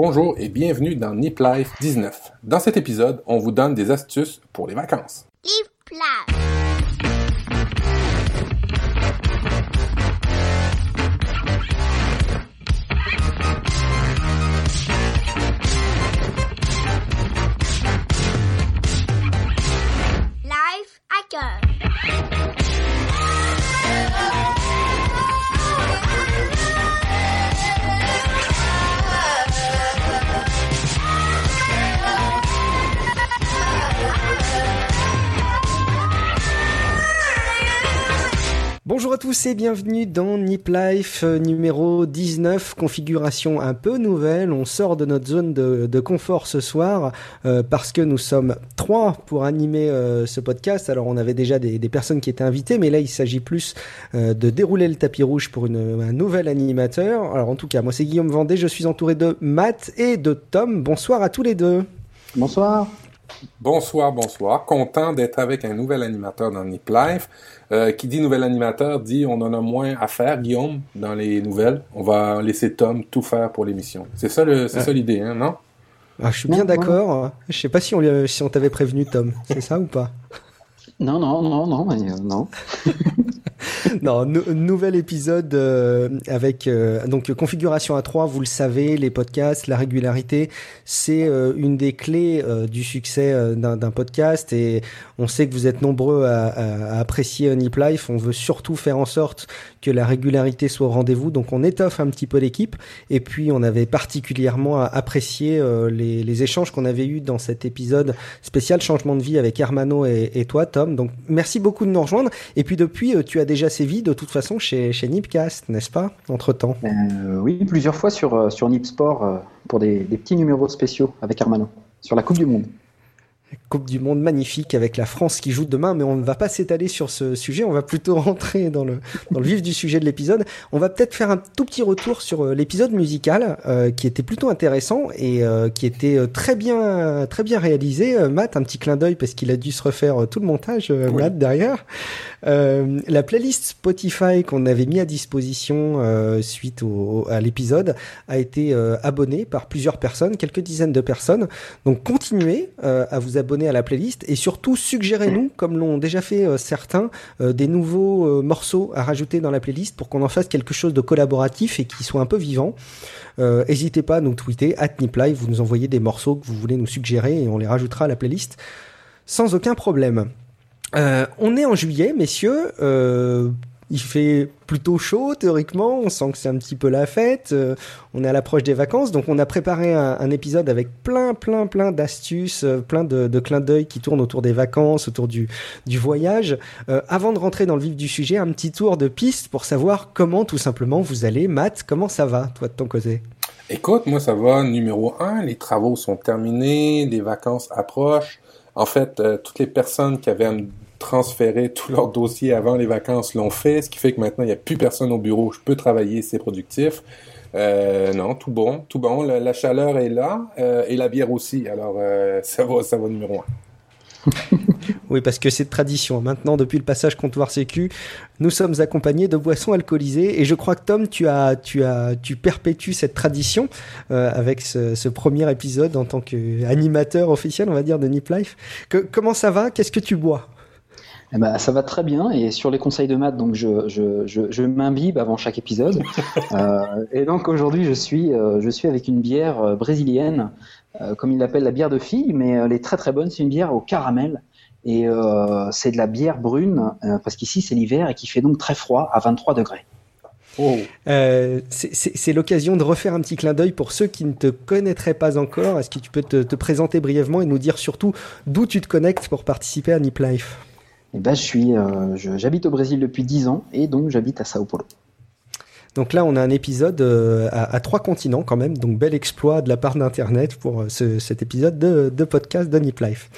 Bonjour et bienvenue dans Nip Life 19. Dans cet épisode, on vous donne des astuces pour les vacances. Life. Hacker. Bonjour à tous et bienvenue dans Nip Life euh, numéro 19, configuration un peu nouvelle. On sort de notre zone de, confort ce soir euh, parce que nous sommes trois pour animer euh, ce podcast. Alors on avait déjà des, personnes qui étaient invitées, mais là il s'agit plus de dérouler le tapis rouge pour un nouvel animateur. Alors en tout cas, moi c'est Guillaume Vendée, je suis entouré de Matt et de Tom. Bonsoir à tous les deux. Bonsoir. Bonsoir, bonsoir. Content d'être avec un nouvel animateur dans Nip Life. Euh, qui dit nouvel animateur dit on en a moins à faire, Guillaume, dans les nouvelles. On va laisser Tom tout faire pour l'émission. C'est ça, le, c'est Ouais. ça l'idée, hein, non? Ah, je suis bien d'accord. Je sais pas si on, lui- si on t'avait prévenu, Tom. C'est ça ou pas? Non, non, non, non, euh, non. Non, nou- nouvel épisode euh, avec euh, donc configuration à 3, vous le savez, les podcasts, la régularité, c'est euh, une des clés du succès d'un podcast. Et on sait que vous êtes nombreux à, à- à apprécier Nip Life. On veut surtout faire en sorte que la régularité soit au rendez-vous, donc on étoffe un petit peu l'équipe et puis on avait particulièrement apprécié euh, les, les échanges qu'on avait eus dans cet épisode spécial changement de vie avec Hermano et, et toi Tom. Donc merci beaucoup de nous rejoindre. Et puis depuis, euh, tu as déjà sévi de toute façon chez, chez Nipcast, n'est-ce pas, entre-temps? Euh, oui, plusieurs fois sur, euh, sur Nip Sport pour des, des petits numéros spéciaux avec Hermano sur la Coupe du Monde. Coupe du Monde magnifique avec la France qui joue demain, mais on ne va pas s'étaler sur ce sujet, on va plutôt rentrer dans le, dans le vif du sujet de l'épisode. On va peut-être faire un tout petit retour sur euh, l'épisode musical euh, qui était plutôt intéressant et euh, qui était euh, très bien, très bien réalisé. Euh, Matt, un petit clin d'œil parce qu'il a dû se refaire tout le montage, Oui. Matt, derrière. Euh, la playlist Spotify qu'on avait mis à disposition euh, suite au, à l'épisode a été euh, abonnée par plusieurs personnes, quelques dizaines de personnes. Donc continuez euh, à vous abonner à la playlist et surtout suggérez-nous, comme l'ont déjà fait certains, des nouveaux morceaux à rajouter dans la playlist pour qu'on en fasse quelque chose de collaboratif et qui soit un peu vivant. N'hésitez pas à nous tweeter, at NipLive, vous nous envoyez des morceaux que vous voulez nous suggérer et on les rajoutera à la playlist sans aucun problème. Euh, on est en juillet, messieurs. Euh, il fait plutôt chaud théoriquement. On sent que c'est un petit peu la fête. Euh, on est à l'approche des vacances, donc on a préparé un, épisode avec plein, plein, plein d'astuces, plein de, clins d'œil qui tournent autour des vacances, autour du, voyage. Avant de rentrer dans le vif du sujet, un petit tour de piste pour savoir comment tout simplement vous allez. Matt, comment ça va, toi de ton côté? Écoute, moi ça va, numéro un, les travaux sont terminés, les vacances approchent. En fait, euh, toutes les personnes qui avaient à me transférer tout leur dossier avant les vacances l'ont fait, ce qui fait que maintenant il n'y a plus personne au bureau, je peux travailler, c'est productif. Euh, non, tout bon, tout bon. La, chaleur est là euh, et la bière aussi. Alors ça va, ça va numéro un. Oui, parce que c'est de tradition. Maintenant, depuis le passage comptoir sécu, nous sommes accompagnés de boissons alcoolisées. Et je crois que Tom, tu as, tu as, tu perpétues cette tradition euh, avec ce, ce premier épisode en tant qu'animateur officiel, on va dire, de Nip Life. Que, comment ça va? Qu'est-ce que tu bois? Eh ben, ça va très bien et sur les conseils de maths, donc je, je, je, je m'imbibe avant chaque épisode. Euh, et donc aujourd'hui, je suis, euh, je suis avec une bière brésilienne, comme il l'appelle la bière de fille, mais elle est très très bonne. C'est une bière au caramel et euh, c'est de la bière brune euh, parce qu'ici c'est l'hiver et qui fait donc très froid à 23 degrés. Oh, Euh, c'est- l'occasion de refaire un petit clin d'œil pour ceux qui ne te connaîtraient pas encore. Est-ce que tu peux te, te présenter brièvement et nous dire surtout d'où tu te connectes pour participer à Nip Life? Et ben, je suis, euh, je- j'habite au Brésil depuis 10 ans et donc j'habite à Sao Paulo. Donc là, on a un épisode euh, à, trois continents quand même, donc bel exploit de la part d'Internet pour euh, ce- cet épisode de, de podcast de Nip Life.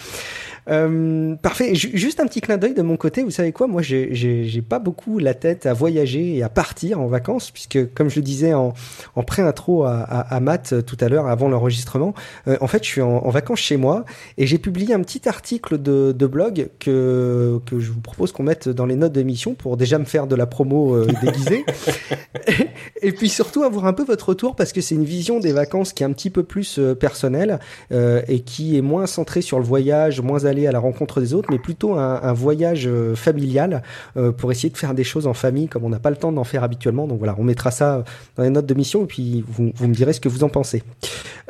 Euh, parfait. J- juste un petit clin d'œil de mon côté. Vous savez quoi? Moi, j'ai- pas beaucoup la tête à voyager et à partir en vacances, puisque comme je le disais en, en pré-intro à, à, à Matt euh, tout à l'heure, avant l'enregistrement, euh, en fait, je suis en, en vacances chez moi et j'ai publié un petit article de, de blog que que je vous propose qu'on mette dans les notes d'émission pour déjà me faire de la promo euh, déguisée. et, et puis surtout avoir un peu votre retour parce que c'est une vision des vacances qui est un petit peu plus personnelle et qui est moins centrée sur le voyage, moins aller à la rencontre des autres, mais plutôt un, voyage euh, familial euh, pour essayer de faire des choses en famille comme on n'a pas le temps d'en faire habituellement. Donc voilà, on mettra ça dans les notes de mission et puis vous, me direz ce que vous en pensez.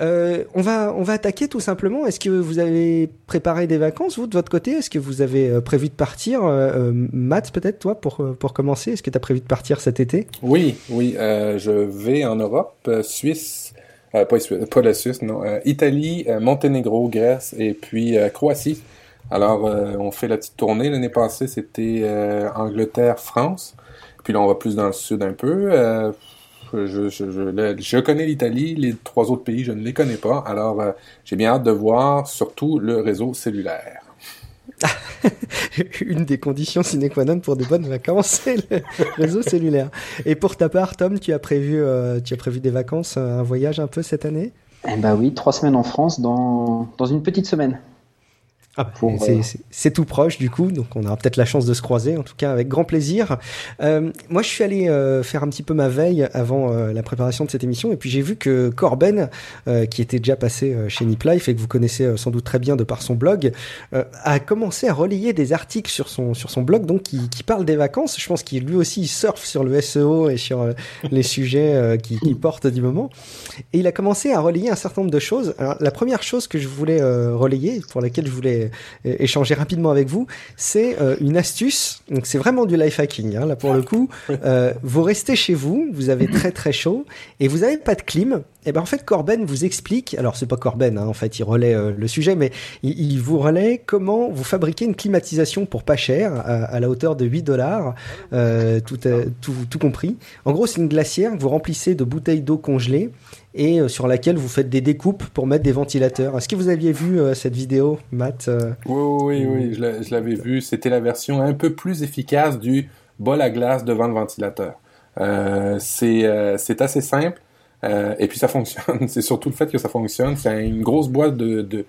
Euh, on va on va attaquer tout simplement. Est-ce que vous avez préparé des vacances vous de votre côté? Est-ce que vous avez prévu de partir euh, Matt peut-être toi pour pour commencer? Est-ce que tu as prévu de partir cet été? Oui, oui, je vais en Europe, Suisse, euh, pas, pas la Suisse, non, euh, Italie, euh, Monténégro, Grèce et puis euh, Croatie. Alors, on fait la petite tournée. L'année passée, c'était Angleterre, France. Puis là, on va plus dans le sud un peu. Je, je, connais l'Italie, les trois autres pays, je ne les connais pas. Alors, j'ai bien hâte de voir surtout le réseau cellulaire. Une des conditions sine qua non pour des bonnes vacances, c'est le réseau cellulaire. Et pour ta part, Tom, tu as prévu, euh, tu as prévu des vacances, euh, un voyage un peu cette année? Eh ben oui, trois semaines en France dans, dans une petite semaine. Ah, c'est- euh, c'est tout proche du coup, donc on aura peut-être la chance de se croiser, en tout cas avec grand plaisir. Euh, moi, je suis allé euh, faire un petit peu ma veille avant euh, la préparation de cette émission, et puis j'ai vu que Corben, qui était déjà passé chez Nip Life et que vous connaissez sans doute très bien de par son blog, a commencé à relayer des articles sur son sur son blog, donc qui, qui parlent des vacances. Je pense qu'il lui aussi il surfe sur le SEO et sur les sujets qui, qui portent du moment. Et il a commencé à relayer un certain nombre de choses. Alors, la première chose que je voulais relayer, pour laquelle je voulais échanger rapidement avec vous, c'est euh, une astuce. Donc c'est vraiment du life hacking hein, là pour le coup. Euh, vous restez chez vous, vous avez très très chaud et vous avez pas de clim. Et ben en fait Corben vous explique. Alors c'est pas Corben, hein, en fait il relaie euh, le sujet, mais il, vous relaie comment vous fabriquez une climatisation pour pas cher à, la hauteur de 8 dollars, tout, tout tout compris. En gros c'est une glacière que vous remplissez de bouteilles d'eau congelée et euh, sur laquelle vous faites des découpes pour mettre des ventilateurs. Est-ce que vous aviez vu euh, cette vidéo, Matt euh? Oui, oui, oui, je l'a- je l'avais vu. C'était la version un peu plus efficace du bol à glace devant le ventilateur. C'est assez simple et puis ça fonctionne. C'est surtout le fait que ça fonctionne. C'est une grosse boîte de,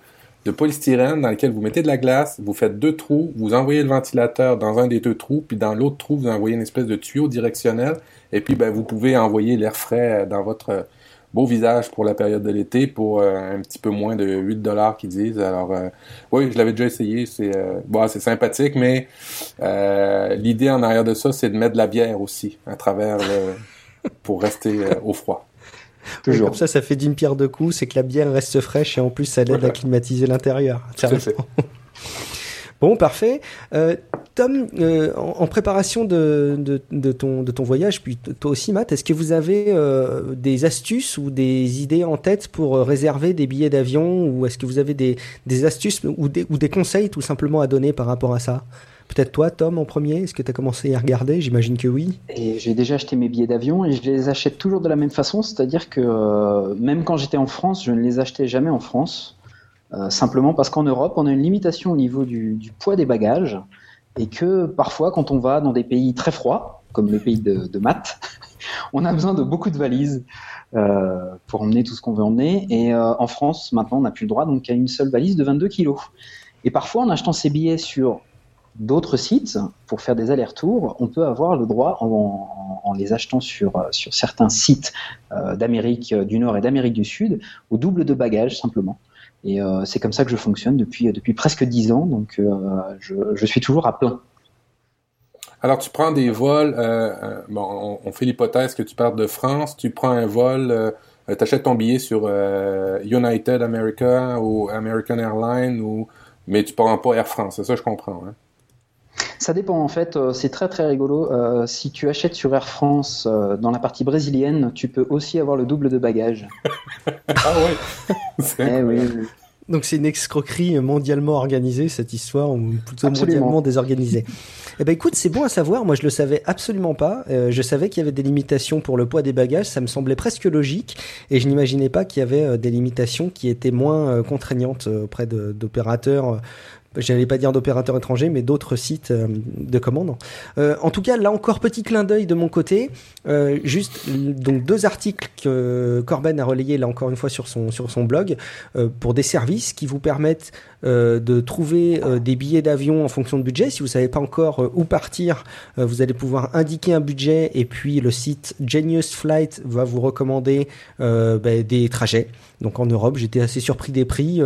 polystyrène dans laquelle vous mettez de la glace, vous faites deux trous, vous envoyez le ventilateur dans un des deux trous, puis dans l'autre trou, vous envoyez une espèce de tuyau directionnel et puis ben, vous pouvez envoyer l'air frais dans votre beau visage pour la période de l'été pour euh, un petit peu moins de 8 dollars qu'ils disent. Alors euh, oui, je l'avais déjà essayé, c'est euh, bon, c'est sympathique, mais euh, l'idée en arrière de ça, c'est de mettre de la bière aussi à travers le- pour rester euh, au froid. Toujours. Comme ça, ça fait d'une pierre deux coups, c'est que la bière reste fraîche et en plus, ça aide Voilà. à climatiser l'intérieur. Tout à fait. Bon, parfait. Euh, Tom, euh, en, préparation de, ton, voyage, puis toi aussi, Matt, est-ce que vous avez euh, des astuces ou des idées en tête pour euh, réserver des billets d'avion ou est-ce que vous avez des, astuces ou des, conseils tout simplement à donner par rapport à ça? Peut-être toi, Tom, en premier Est-ce que tu as commencé à regarder? J'imagine que oui. J'ai déjà acheté mes billets d'avion et je les achète toujours de la même façon, c'est-à-dire que même quand j'étais en France, je ne les achetais jamais en France, simplement parce qu'en Europe, on a une limitation au niveau du, du poids des bagages et que parfois, quand on va dans des pays très froids, comme le pays de, de Matt, on a besoin de beaucoup de valises euh, pour emmener tout ce qu'on veut emmener. Et euh, en France, maintenant, on n'a plus le droit donc à une seule valise de 22 kilos. Et parfois, en achetant ces billets sur d'autres sites pour faire des allers-retours, on peut avoir le droit, en, les achetant sur, euh, sur certains sites euh, d'Amérique du Nord et d'Amérique du Sud, au double de bagages simplement. Et euh, c'est comme ça que je fonctionne depuis, depuis presque dix ans, donc euh, je, je suis toujours à plein. Alors, tu prends des vols, euh, euh, bon, on, fait l'hypothèse que tu pars de France, tu prends un vol, euh, tu achètes ton billet sur euh, United America ou American Airlines, ou, mais tu prends pas Air France, c'est ça je comprends. Hein? Ça dépend en fait, euh, c'est très très rigolo. Euh, si tu achètes sur Air France euh, dans la partie brésilienne, tu peux aussi avoir le double de bagages. Ah oui! C'est Eh oui. Donc c'est une escroquerie mondialement organisée cette histoire ou plutôt Absolument. mondialement désorganisée. eh ben écoute, c'est bon à savoir. Moi je le savais absolument pas. Euh, je savais qu'il y avait des limitations pour le poids des bagages. Ça me semblait presque logique et je n'imaginais pas qu'il y avait euh, des limitations qui étaient moins euh, contraignantes euh, auprès de- d'opérateurs. J'allais pas dire d'opérateurs étrangers, mais d'autres sites euh, de commande. Euh, en tout cas, là encore, petit clin d'œil de mon côté. Euh, juste donc deux articles que Corben a relayés là encore une fois sur son blog pour des services qui vous permettent de trouver des billets d'avion en fonction de budget. Si vous savez pas encore où partir, vous allez pouvoir indiquer un budget et puis le site Genius Flight va vous recommander ben, des trajets. Donc en Europe, j'étais assez surpris des prix.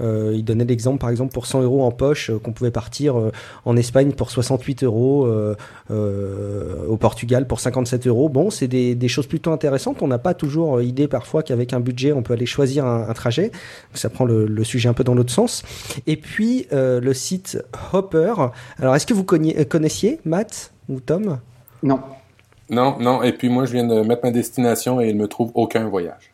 Il donnait l'exemple, par exemple, pour 100 euros en poche, euh, qu'on pouvait partir euh, en Espagne pour 68 euros, euh, euh, au Portugal pour 57 euros. Bon, c'est des, des choses plutôt intéressantes. On n'a pas toujours idée parfois qu'avec un budget, on peut aller choisir un, un trajet. Donc, ça prend le, le sujet un peu dans l'autre sens. Et puis euh, le site Hopper. Alors, est-ce que vous connaissiez Matt ou Tom? Non. Non, non, et puis moi, je viens de mettre ma destination et il me trouve aucun voyage.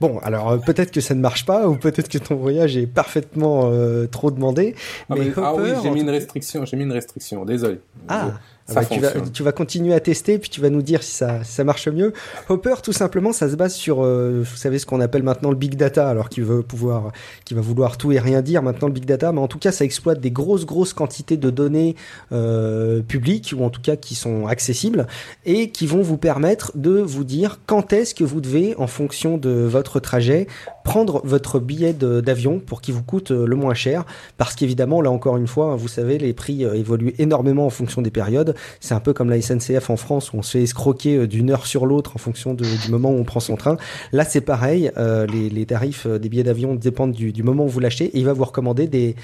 Bon, alors euh, peut-être que ça ne marche pas, ou peut-être que ton voyage est parfaitement euh, trop demandé. Ah, mais mais- ah oui, j'ai mis une restriction, j'ai mis une restriction, désolé. Ah, bah, tu, vas, tu vas continuer à tester, puis tu vas nous dire si ça, si ça marche mieux. Hopper, tout simplement, ça se base sur, euh, vous savez, ce qu'on appelle maintenant le big data, alors qu'il veut pouvoir, qui va vouloir tout et rien dire maintenant le big data, mais en tout cas, ça exploite des grosses, grosses quantités de données euh, publiques ou en tout cas qui sont accessibles et qui vont vous permettre de vous dire quand est-ce que vous devez, en fonction de votre trajet, prendre votre billet d'avion pour qu'il vous coûte euh, le moins cher, parce qu'évidemment, là encore une fois, hein, vous savez, les prix euh, évoluent énormément en fonction des périodes. C'est un peu comme la SNCF en France où on se fait escroquer euh, d'une heure sur l'autre en fonction de- du moment où on prend son train. Là, c'est pareil. euh, les, les tarifs euh, des billets d'avion dépendent du, du moment où vous l'achetez et il va vous recommander des,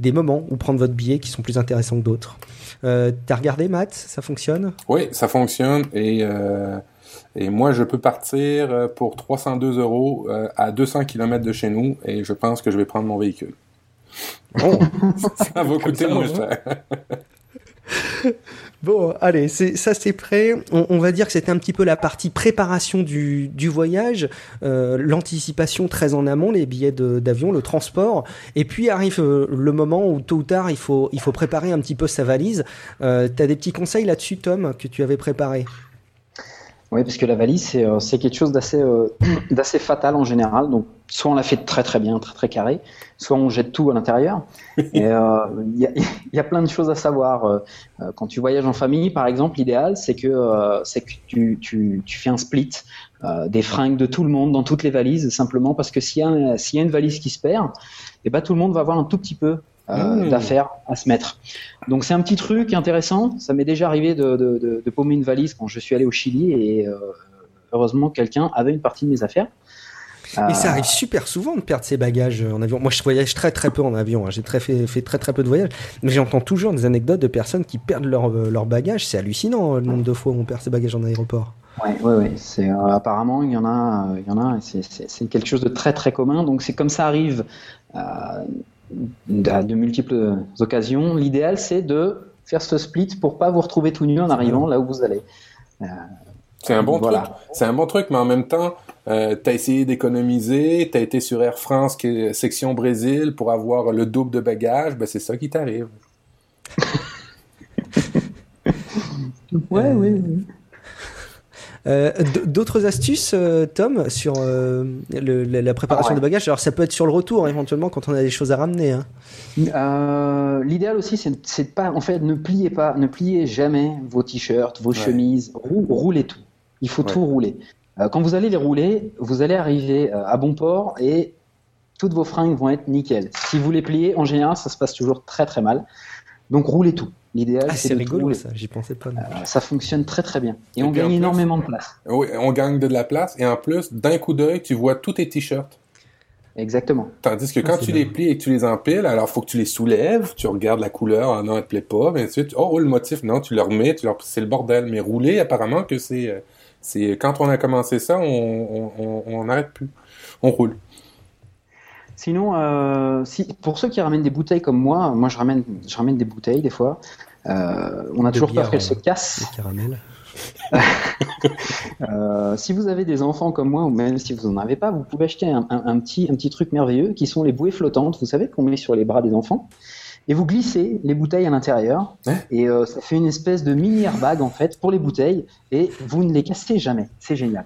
des moments où prendre votre billet qui sont plus intéressants que d'autres. Euh, T'as regardé, Matt? Ça fonctionne? Oui, ça fonctionne et, euh, et moi, je peux partir pour 302 euros à 200 km de chez nous et je pense que je vais prendre mon véhicule. Bon, Ça va coûter ça, moins ouais. cher. Bon, allez, ça c'est prêt. On, va dire que c'était un petit peu la partie préparation du, du voyage, euh, l'anticipation très en amont, les billets d'avion, le transport. Et puis arrive euh, le moment où tôt ou tard il faut, préparer un petit peu sa valise. Euh, T'as des petits conseils là-dessus, Tom, que tu avais préparé Oui, parce que la valise, c'est euh, quelque chose d'assez euh, d'assez fatal en général. Donc, soit on la fait très très bien, très très carré, soit on jette tout à l'intérieur. Et euh, il y, a, il y a plein de choses à savoir. Euh, euh, Quand tu voyages en famille, par exemple, l'idéal, c'est que, euh, c'est que tu, tu, tu fais un split euh, des fringues de tout le monde dans toutes les valises, simplement parce que s'il y, y a une valise qui se perd, et ben, tout le monde va avoir un tout petit peu euh, Mmh. d'affaires à se mettre. Donc c'est un petit truc intéressant. Ça m'est déjà arrivé de, de, de, de paumer une valise quand je suis allé au Chili et euh, heureusement quelqu'un avait une partie de mes affaires. Euh, Et ça arrive super souvent de perdre ses bagages en avion. Moi, je voyage très très peu en avion. hein. J'ai très fait, fait très très peu de voyages, mais j'entends toujours des anecdotes de personnes qui perdent leur, euh, leur bagage. C'est hallucinant euh, le nombre de fois où on perd ses bagages en aéroport. Ouais, ouais, ouais. C'est euh, apparemment il y en a, euh, il y en a. C'est, quelque chose de très très commun. Donc c'est comme ça arrive euh, à de multiples occasions. L'idéal c'est de faire ce split pour pas vous retrouver tout nu en arrivant là où vous allez. C'est un bon Voilà. truc. C'est un bon truc, mais en même temps, euh, t'as essayé d'économiser, t'as été sur Air France, qui est section Brésil, pour avoir le double de bagages, ben c'est ça qui t'arrive. Ouais, Euh, ouais. ouais. Euh, D'autres astuces, euh, Tom, sur euh, le- la, préparation Ah ouais. de bagages? Alors, ça peut être sur le retour, éventuellement, quand on a des choses à ramener. Hein. Euh, L'idéal aussi, c'est de pas, en fait, ne pliez pas, ne pliez jamais vos t-shirts, vos Ouais. chemises, rou- roulez tout. Il faut Ouais. tout rouler. Quand vous allez les rouler, vous allez arriver à bon port et toutes vos fringues vont être nickel. Si vous les pliez, en général, ça se passe toujours très très mal. Donc roulez tout. L'idéal, Ah, c'est tout rigolo, rouler. ça. J'y pensais pas. non. Euh, ça fonctionne très très bien. Et, Et on gagne plus- énormément de place. Oui, on gagne de la place, et en plus, d'un coup d'œil, tu vois tous tes t-shirts. Exactement. Tandis que Ah, quand tu bien. les plies et que tu les empiles, alors faut que tu les soulèves, tu regardes la couleur, ah non, elle te plaît pas, bien ensuite, oh, oh, le motif, non, tu le remets, tu leur... c'est le bordel. Mais rouler, apparemment que c'est, euh, c'est quand on a commencé ça, on, on, on, on n'arrête plus, on roule. Sinon, euh, si, pour ceux qui ramènent des bouteilles comme moi, moi je ramène, je ramène des bouteilles des fois. Euh, on a De toujours peur qu'elles euh, se cassent. Les caramels. Euh, si vous avez des enfants comme moi, ou même si vous n'en avez pas, vous pouvez acheter un, un- un petit, un petit truc merveilleux qui sont les bouées flottantes, vous savez, qu'on met sur les bras des enfants. Et vous glissez les bouteilles à l'intérieur, Hein et euh, ça fait une espèce de mini airbag en fait pour les bouteilles, et vous ne les cassez jamais. C'est génial.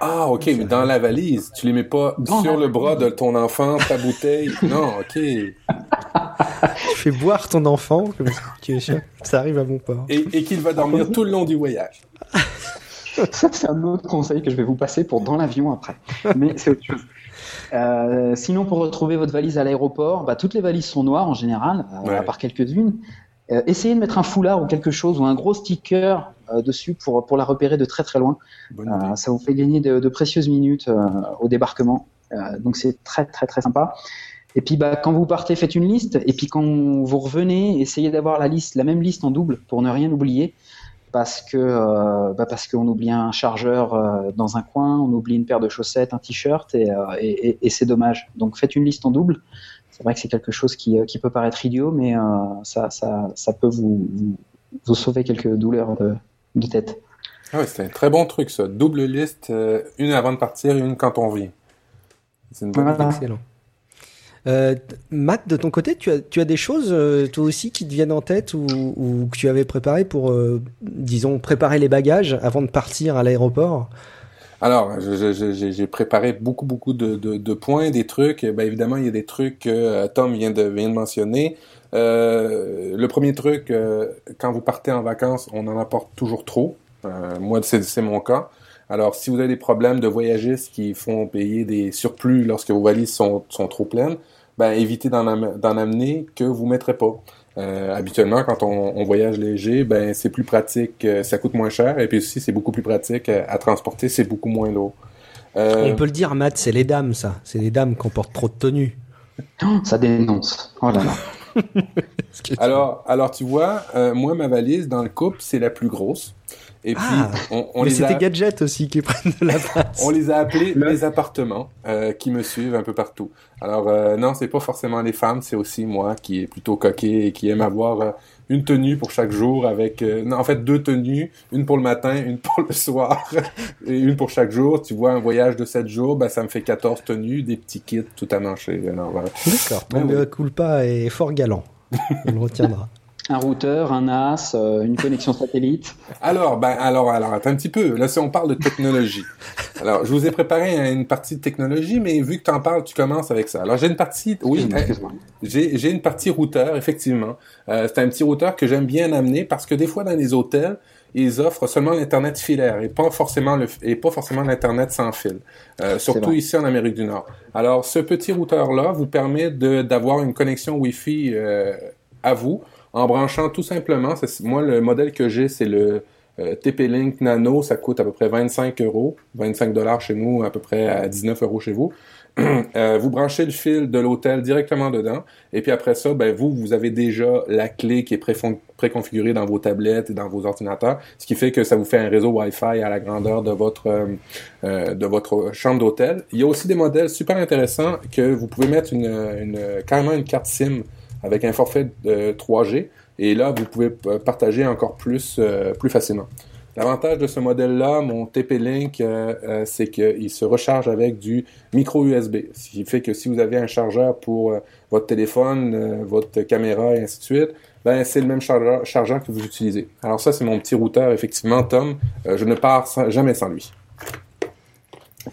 Ah, ok, mais dans la valise, tu les mets pas Dans sur la le bras de ton enfant, ta bouteille? Non, ok. tu fais boire ton enfant, comme ça, tu es sûr que ça arrive à bon port. Et, et qu'il va dormir tout le long du voyage. Ça, c'est un autre conseil que je vais vous passer pour dans l'avion après. Mais c'est autre chose. Euh, sinon, pour retrouver votre valise à l'aéroport, bah, toutes les valises sont noires en général, euh, Ouais. à part quelques-unes. Euh, essayez de mettre un foulard ou quelque chose ou un gros sticker euh, dessus pour, pour la repérer de très très loin. Euh, ça vous fait gagner de, de précieuses minutes euh, au débarquement. Euh, donc c'est très très très sympa. Et puis bah, quand vous partez, faites une liste. Et puis quand vous revenez, essayez d'avoir la liste, la même liste en double pour ne rien oublier. Parce que euh, bah, parce qu'on oublie un chargeur euh, dans un coin, on oublie une paire de chaussettes, un t-shirt et, euh, et, et- et c'est dommage. Donc faites une liste en double. C'est vrai que c'est quelque chose qui, qui peut paraître idiot, mais ça, ça, ça peut vous, vous, vous sauver quelques douleurs de, de tête. Ah c'est un très bon truc, ça. Double liste, une avant de partir et une quand on vient. C'est une bonne Voilà. Excellent. Euh, Matt, de ton côté, tu as, tu as des choses, euh, toi aussi, qui te viennent en tête ou, que tu avais préparé pour, euh, disons, préparer les bagages avant de partir à l'aéroport? Alors, j'ai préparé beaucoup, beaucoup de, points, des trucs. Ben, évidemment, il y a des trucs que euh, Tom vient de, vient de mentionner. Le premier truc, quand vous partez en vacances, on en apporte toujours trop. Moi, c'est c'est mon cas. Alors, si vous avez des problèmes de voyagistes qui font payer des surplus lorsque vos valises sont, sont trop pleines, ben, évitez d'en am- d'en amener que vous mettrez pas. Euh, habituellement, quand on, on voyage léger, ben c'est plus pratique, euh, ça coûte moins cher, et puis aussi c'est beaucoup plus pratique euh, à transporter, c'est beaucoup moins lourd. Euh, On peut le dire, Matt, c'est les dames, ça. C'est les dames qui portent trop de tenues. Oh, ça dénonce. Oh là là. alors, alors tu vois, euh, moi ma valise dans le couple c'est la plus grosse, et puis Ah, on, on Mais les a, aussi qui prennent de la place. on les a appelés Le- les appartements euh, qui me suivent un peu partout. Alors euh, non, c'est pas forcément les femmes, c'est aussi moi qui est plutôt coquet et qui aime avoir euh, une tenue pour chaque jour avec euh, non, en fait deux tenues, une pour le matin, une pour le soir et une pour chaque jour. Tu vois un voyage de 7 jours, ben ça me fait 14 tenues, des petits kits tout à voilà. D'accord. Ben Ton oui. mea culpa est fort galant. On le retiendra. Un routeur, un NAS, euh, une connexion satellite. Alors, ben, alors, alors, attends un petit peu. Là, si on parle de technologie. Alors, je vous ai préparé une partie de technologie, mais vu que tu en parles, tu commences avec ça. Alors, j'ai une partie, oui, euh, j'ai, j'ai une partie routeur, effectivement. Euh, c'est un petit routeur que j'aime bien amener parce que des fois, dans les hôtels, ils offrent seulement l'internet filaire et pas forcément le, et pas forcément l'internet sans fil. Euh, surtout ici en Amérique du Nord. Alors, ce petit routeur-là vous permet de, d'avoir une connexion Wi-Fi euh, à vous en branchant tout simplement. moi, le modèle que j'ai, c'est le euh, TP-Link Nano. Ça coûte à peu près 25 euros, 25 dollars chez nous, à peu près à 19 euros chez vous. Euh, vous branchez le fil de l'hôtel directement dedans, et puis après ça, ben vous, vous avez déjà la clé qui est préconfigurée dans vos tablettes et dans vos ordinateurs, ce qui fait que ça vous fait un réseau Wi-Fi à la grandeur de votre euh, chambre d'hôtel. Il y a aussi des modèles super intéressants que vous pouvez mettre une carrément une carte SIM avec un forfait de 3G, et là vous pouvez partager encore plus euh, plus facilement. L'avantage de ce modèle-là, mon TP-Link, euh, euh, c'est qu'il se recharge avec du micro USB. Ce qui fait que si vous avez un chargeur pour votre téléphone, votre caméra et ainsi de suite, ben c'est le même chargeur, que vous utilisez. Alors ça, c'est mon petit routeur, effectivement, Tom. Je ne pars jamais sans lui.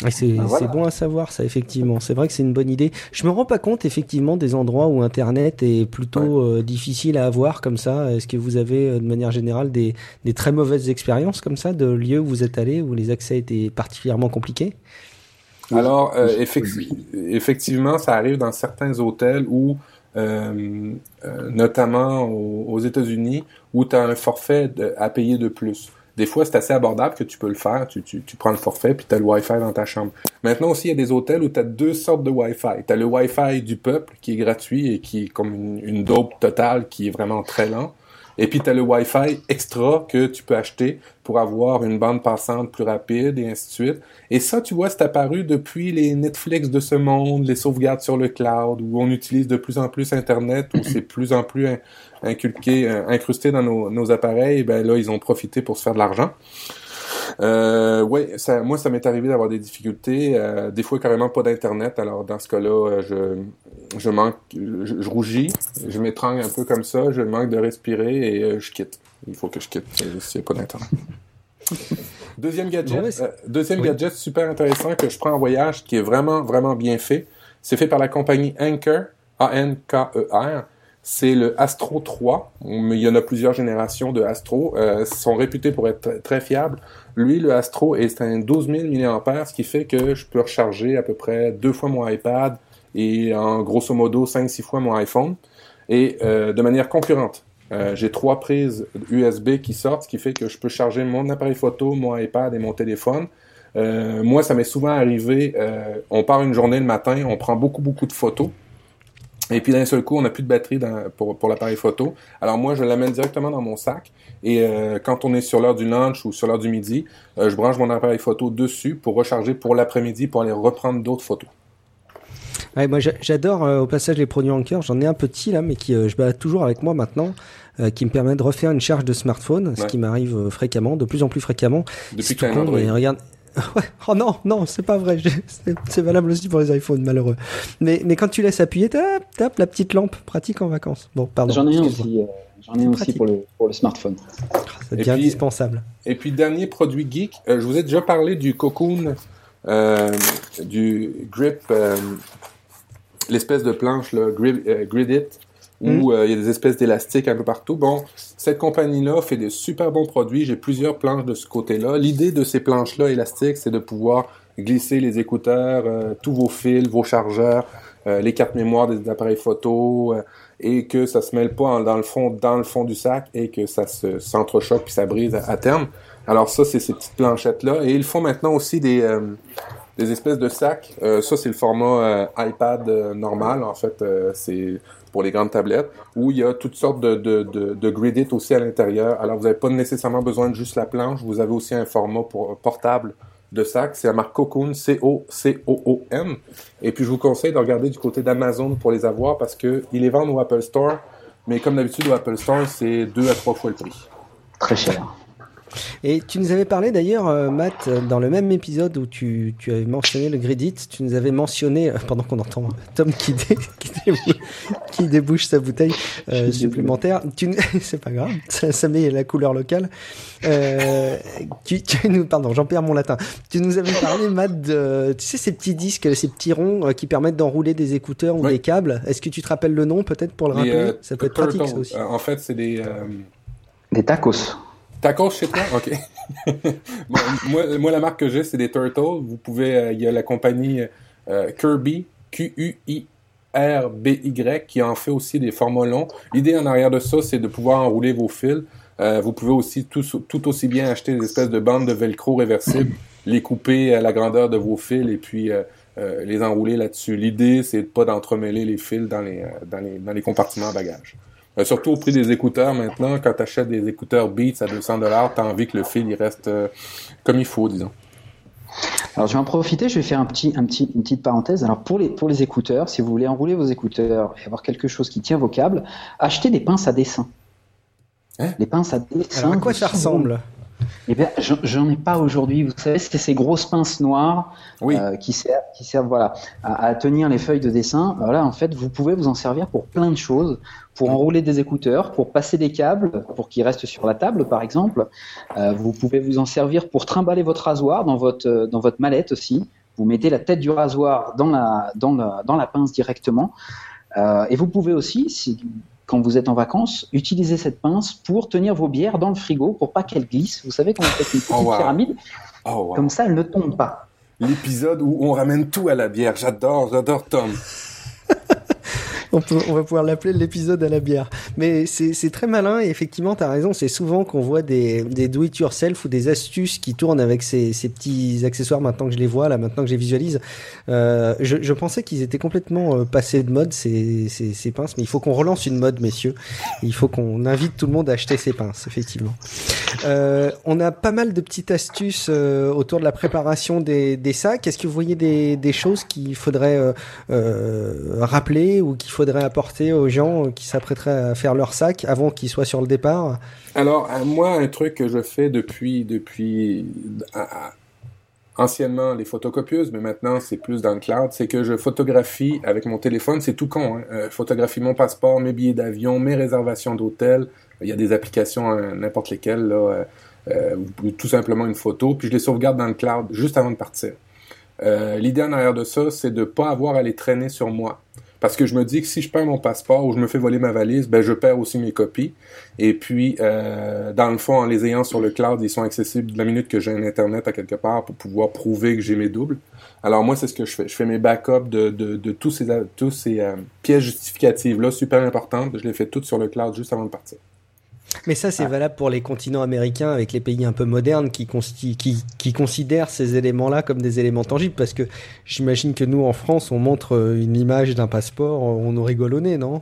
Et c'est Ben voilà. c'est bon à savoir ça effectivement. C'est vrai que c'est une bonne idée. Je me rends pas compte effectivement des endroits où Internet est plutôt euh, difficile à avoir comme ça. Est-ce que vous avez euh, de manière générale des, des très mauvaises expériences comme ça de lieux où vous êtes allé où les accès étaient particulièrement compliqués? Alors, euh, effecti- effectivement, ça arrive dans certains hôtels où, euh, notamment aux, aux États-Unis, où tu as un forfait de- à payer de plus. Des fois, c'est assez abordable que tu peux le faire. Tu, prends le forfait, puis tu as le Wi-Fi dans ta chambre. Maintenant aussi, il y a des hôtels où tu as deux sortes de Wi-Fi. Tu as le Wi-Fi du peuple, qui est gratuit et qui est comme une, une dope totale, qui est vraiment très lent. Et puis, tu as le Wi-Fi extra que tu peux acheter pour avoir une bande passante plus rapide et ainsi de suite. Et ça, tu vois, c'est apparu depuis les Netflix de ce monde, les sauvegardes sur le cloud, où on utilise de plus en plus Internet, où c'est plus en plus in- inculqué, euh, incrusté dans nos, nos appareils. Ben là, ils ont profité pour se faire de l'argent. Euh, ouais, ça, moi, ça m'est arrivé d'avoir des difficultés, euh, des fois carrément pas d'internet. Alors dans ce cas-là, euh, je, je manque, je, je rougis, je m'étrangle un peu comme ça, je manque de respirer et euh, je quitte. Il faut que je quitte s'il n'y a pas d'internet. Deuxième gadget, euh, deuxième Oui. gadget super intéressant que je prends en voyage, qui est vraiment vraiment bien fait. C'est fait par la compagnie Anker, A-N-K-E-R. C'est le Astro 3. Mais il y en a plusieurs générations de Astro. Euh, sont réputés pour être très, fiables. Lui, le Astro, est un 12 000 mAh, ce qui fait que je peux recharger à peu près deux fois mon iPad et en grosso modo 5-6 fois mon iPhone. Et euh, de manière concurrente. Euh, j'ai trois prises USB qui sortent, ce qui fait que je peux charger mon appareil photo, mon iPad et mon téléphone. Euh, moi, ça m'est souvent arrivé, on part une journée le matin, on prend beaucoup, beaucoup de photos. Et puis d'un seul coup, on n'a plus de batterie dans, pour, pour l'appareil photo. Alors moi, je l'amène directement dans mon sac. Et euh, quand on est sur l'heure du lunch ou sur l'heure du midi, euh, je branche mon appareil photo dessus pour recharger pour l'après-midi pour aller reprendre d'autres photos. Ouais, moi j'a- j'adore euh, au passage les produits Anker. J'en ai un petit là, mais qui je balade toujours avec moi maintenant, qui me permet de refaire une charge de smartphone, ce qui m'arrive fréquemment, de plus en plus fréquemment. Depuis que mais regarde. Ouais. Oh non, non, c'est pas vrai. C'est c'est valable aussi pour les iPhones, malheureux. Mais, mais quand tu laisses appuyer, tap, tap, la petite lampe, pratique en vacances. Bon, pardon. J'en ai un aussi, euh, j'en ai un aussi pour le, pour le smartphone. Devient puis- indispensable. Et puis, dernier produit geek, euh, je vous ai déjà parlé du Cocoon, euh, du Grip, euh, l'espèce de planche, là, Grip, euh, Gridit, où euh, il y a des espèces d'élastiques un peu partout. Bon, cette compagnie-là fait des super bons produits. J'ai plusieurs planches de ce côté-là. L'idée de ces planches-là élastiques, c'est de pouvoir glisser les écouteurs, euh, tous vos fils, vos chargeurs, euh, les cartes mémoire des appareils photo, euh, et que ça se mêle pas en- dans le fond, dans le fond du sac, et que ça se s'entrechoque puis ça brise à, à terme. Alors ça, c'est ces petites planchettes-là. Et ils font maintenant aussi des, euh, des espèces de sacs. Euh, ça, c'est le format euh, iPad euh, normal. En fait, euh, c'est pour les grandes tablettes, où il y a toutes sortes de, de, de, de aussi à l'intérieur. Alors, vous n'avez pas nécessairement besoin de juste la planche. Vous avez aussi un format pour, portable de sac. C'est la marque Cocoon, C-O-C-O-O-N. Et puis, je vous conseille de regarder du côté d'Amazon pour les avoir parce que ils les vendent au Apple Store. Mais comme d'habitude, au Apple Store, c'est deux à trois fois le prix. Très cher. Et tu nous avais parlé d'ailleurs, euh, Matt, dans le même épisode où tu, tu avais mentionné le Gridit, tu nous avais mentionné, euh, pendant qu'on entend Tom qui, dé- qui, débouche, qui débouche sa bouteille euh, supplémentaire, c'est pas grave, ça, ça met la couleur locale. Euh, tu, tu nous, pardon, j'en perds mon latin. Tu nous avais parlé, Matt, de, tu sais, ces petits disques, ces petits ronds euh, qui permettent d'enrouler des écouteurs ou des câbles. Est-ce que tu te rappelles le nom peut-être pour le rappeler? euh, Ça peut être pratique ça aussi. Euh, en fait, c'est des... euh, Des tacos. Tacos chez toi? OK. Bon, moi, moi, la marque que j'ai, c'est des Turtles. Vous pouvez... euh, Il y a la compagnie euh, Kirby, Q-U-I-R-B-Y, qui en fait aussi des formats longs. L'idée en arrière de ça, c'est de pouvoir enrouler vos fils. Euh, vous pouvez aussi tout, tout aussi bien acheter des espèces de bandes de velcro réversibles, les couper à la grandeur de vos fils et puis euh, euh, les enrouler là-dessus. L'idée, c'est de pas d'entremêler les fils dans les, dans les, dans les compartiments à bagages. Euh, surtout au prix des écouteurs maintenant, quand tu achètes des écouteurs Beats à 200 dollars, t'as envie que le fil il reste euh, comme il faut, disons. Alors je vais en profiter, je vais faire un petit, un petit, une petite parenthèse. Alors pour les, pour les écouteurs, si vous voulez enrouler vos écouteurs et avoir quelque chose qui tient vos câbles, achetez des pinces à dessin. Hein? Les pinces à dessin. Alors, à quoi ça ressemble? Eh bien, j'en- ai pas aujourd'hui. Vous savez, c'est ces grosses pinces noires Oui, euh, qui servent, qui servent voilà, à, à tenir les feuilles de dessin. Voilà, en fait, vous pouvez vous en servir pour plein de choses, pour enrouler des écouteurs, pour passer des câbles, pour qu'ils restent sur la table, par exemple. Euh, vous pouvez vous en servir pour trimballer votre rasoir dans votre euh, dans votre mallette aussi. Vous mettez la tête du rasoir dans la dans la dans la pince directement. Euh, et vous pouvez aussi, si, quand vous êtes en vacances, utiliser cette pince pour tenir vos bières dans le frigo pour pas qu'elles glissent. Vous savez, quand vous faites une petite Oh, wow. pyramide, oh, wow. comme ça, elles ne tombent pas. l'épisode où on ramène tout à la bière. J'adore, j'adore Tom. On, peut- on va pouvoir l'appeler l'épisode à la bière. Mais c'est très malin et effectivement, tu as raison. C'est souvent qu'on voit des, des do-it-yourself ou des astuces qui tournent avec ces, ces petits accessoires maintenant que je les vois, là, maintenant que je les visualise. Euh, je, je pensais qu'ils étaient complètement euh, passés de mode, ces, ces, ces pinces. Mais il faut qu'on relance une mode, messieurs. Il faut qu'on invite tout le monde à acheter ces pinces, effectivement. Euh, on a pas mal de petites astuces euh, autour de la préparation des, des sacs. Est-ce que vous voyez des, des choses qu'il faudrait euh, euh, rappeler ou qu'il faudrait apporter aux gens qui s'apprêteraient à faire leur sac avant qu'ils soient sur le départ Alors, euh, moi, un truc que je fais depuis, depuis euh, anciennement les photocopieuses, mais maintenant c'est plus dans le cloud, c'est que je photographie avec mon téléphone, c'est tout con. Hein? Euh, je photographie mon passeport, mes billets d'avion, mes réservations d'hôtel. Il y a des applications, euh, n'importe lesquelles, là, euh, euh, ou tout simplement une photo, puis je les sauvegarde dans le cloud juste avant de partir. Euh, L'idée en arrière de ça, c'est de pas avoir à les traîner sur moi. Parce que je me dis que si je perds mon passeport ou je me fais voler ma valise, ben je perds aussi mes copies. Et puis, euh, dans le fond, en les ayant sur le cloud, ils sont accessibles la minute que j'ai un internet à quelque part pour pouvoir prouver que j'ai mes doubles. Alors moi, c'est ce que je fais. Je fais mes backups de, de, de tous ces, tous ces euh, pièces justificatives là, super importantes. Je les fais toutes sur le cloud juste avant de partir. Mais ça, c'est valable pour les continents américains avec les pays un peu modernes qui, qui, qui considèrent ces éléments-là comme des éléments tangibles. Parce que j'imagine que nous, en France, on montre euh, une image d'un passeport, on nous rigole au nez, non?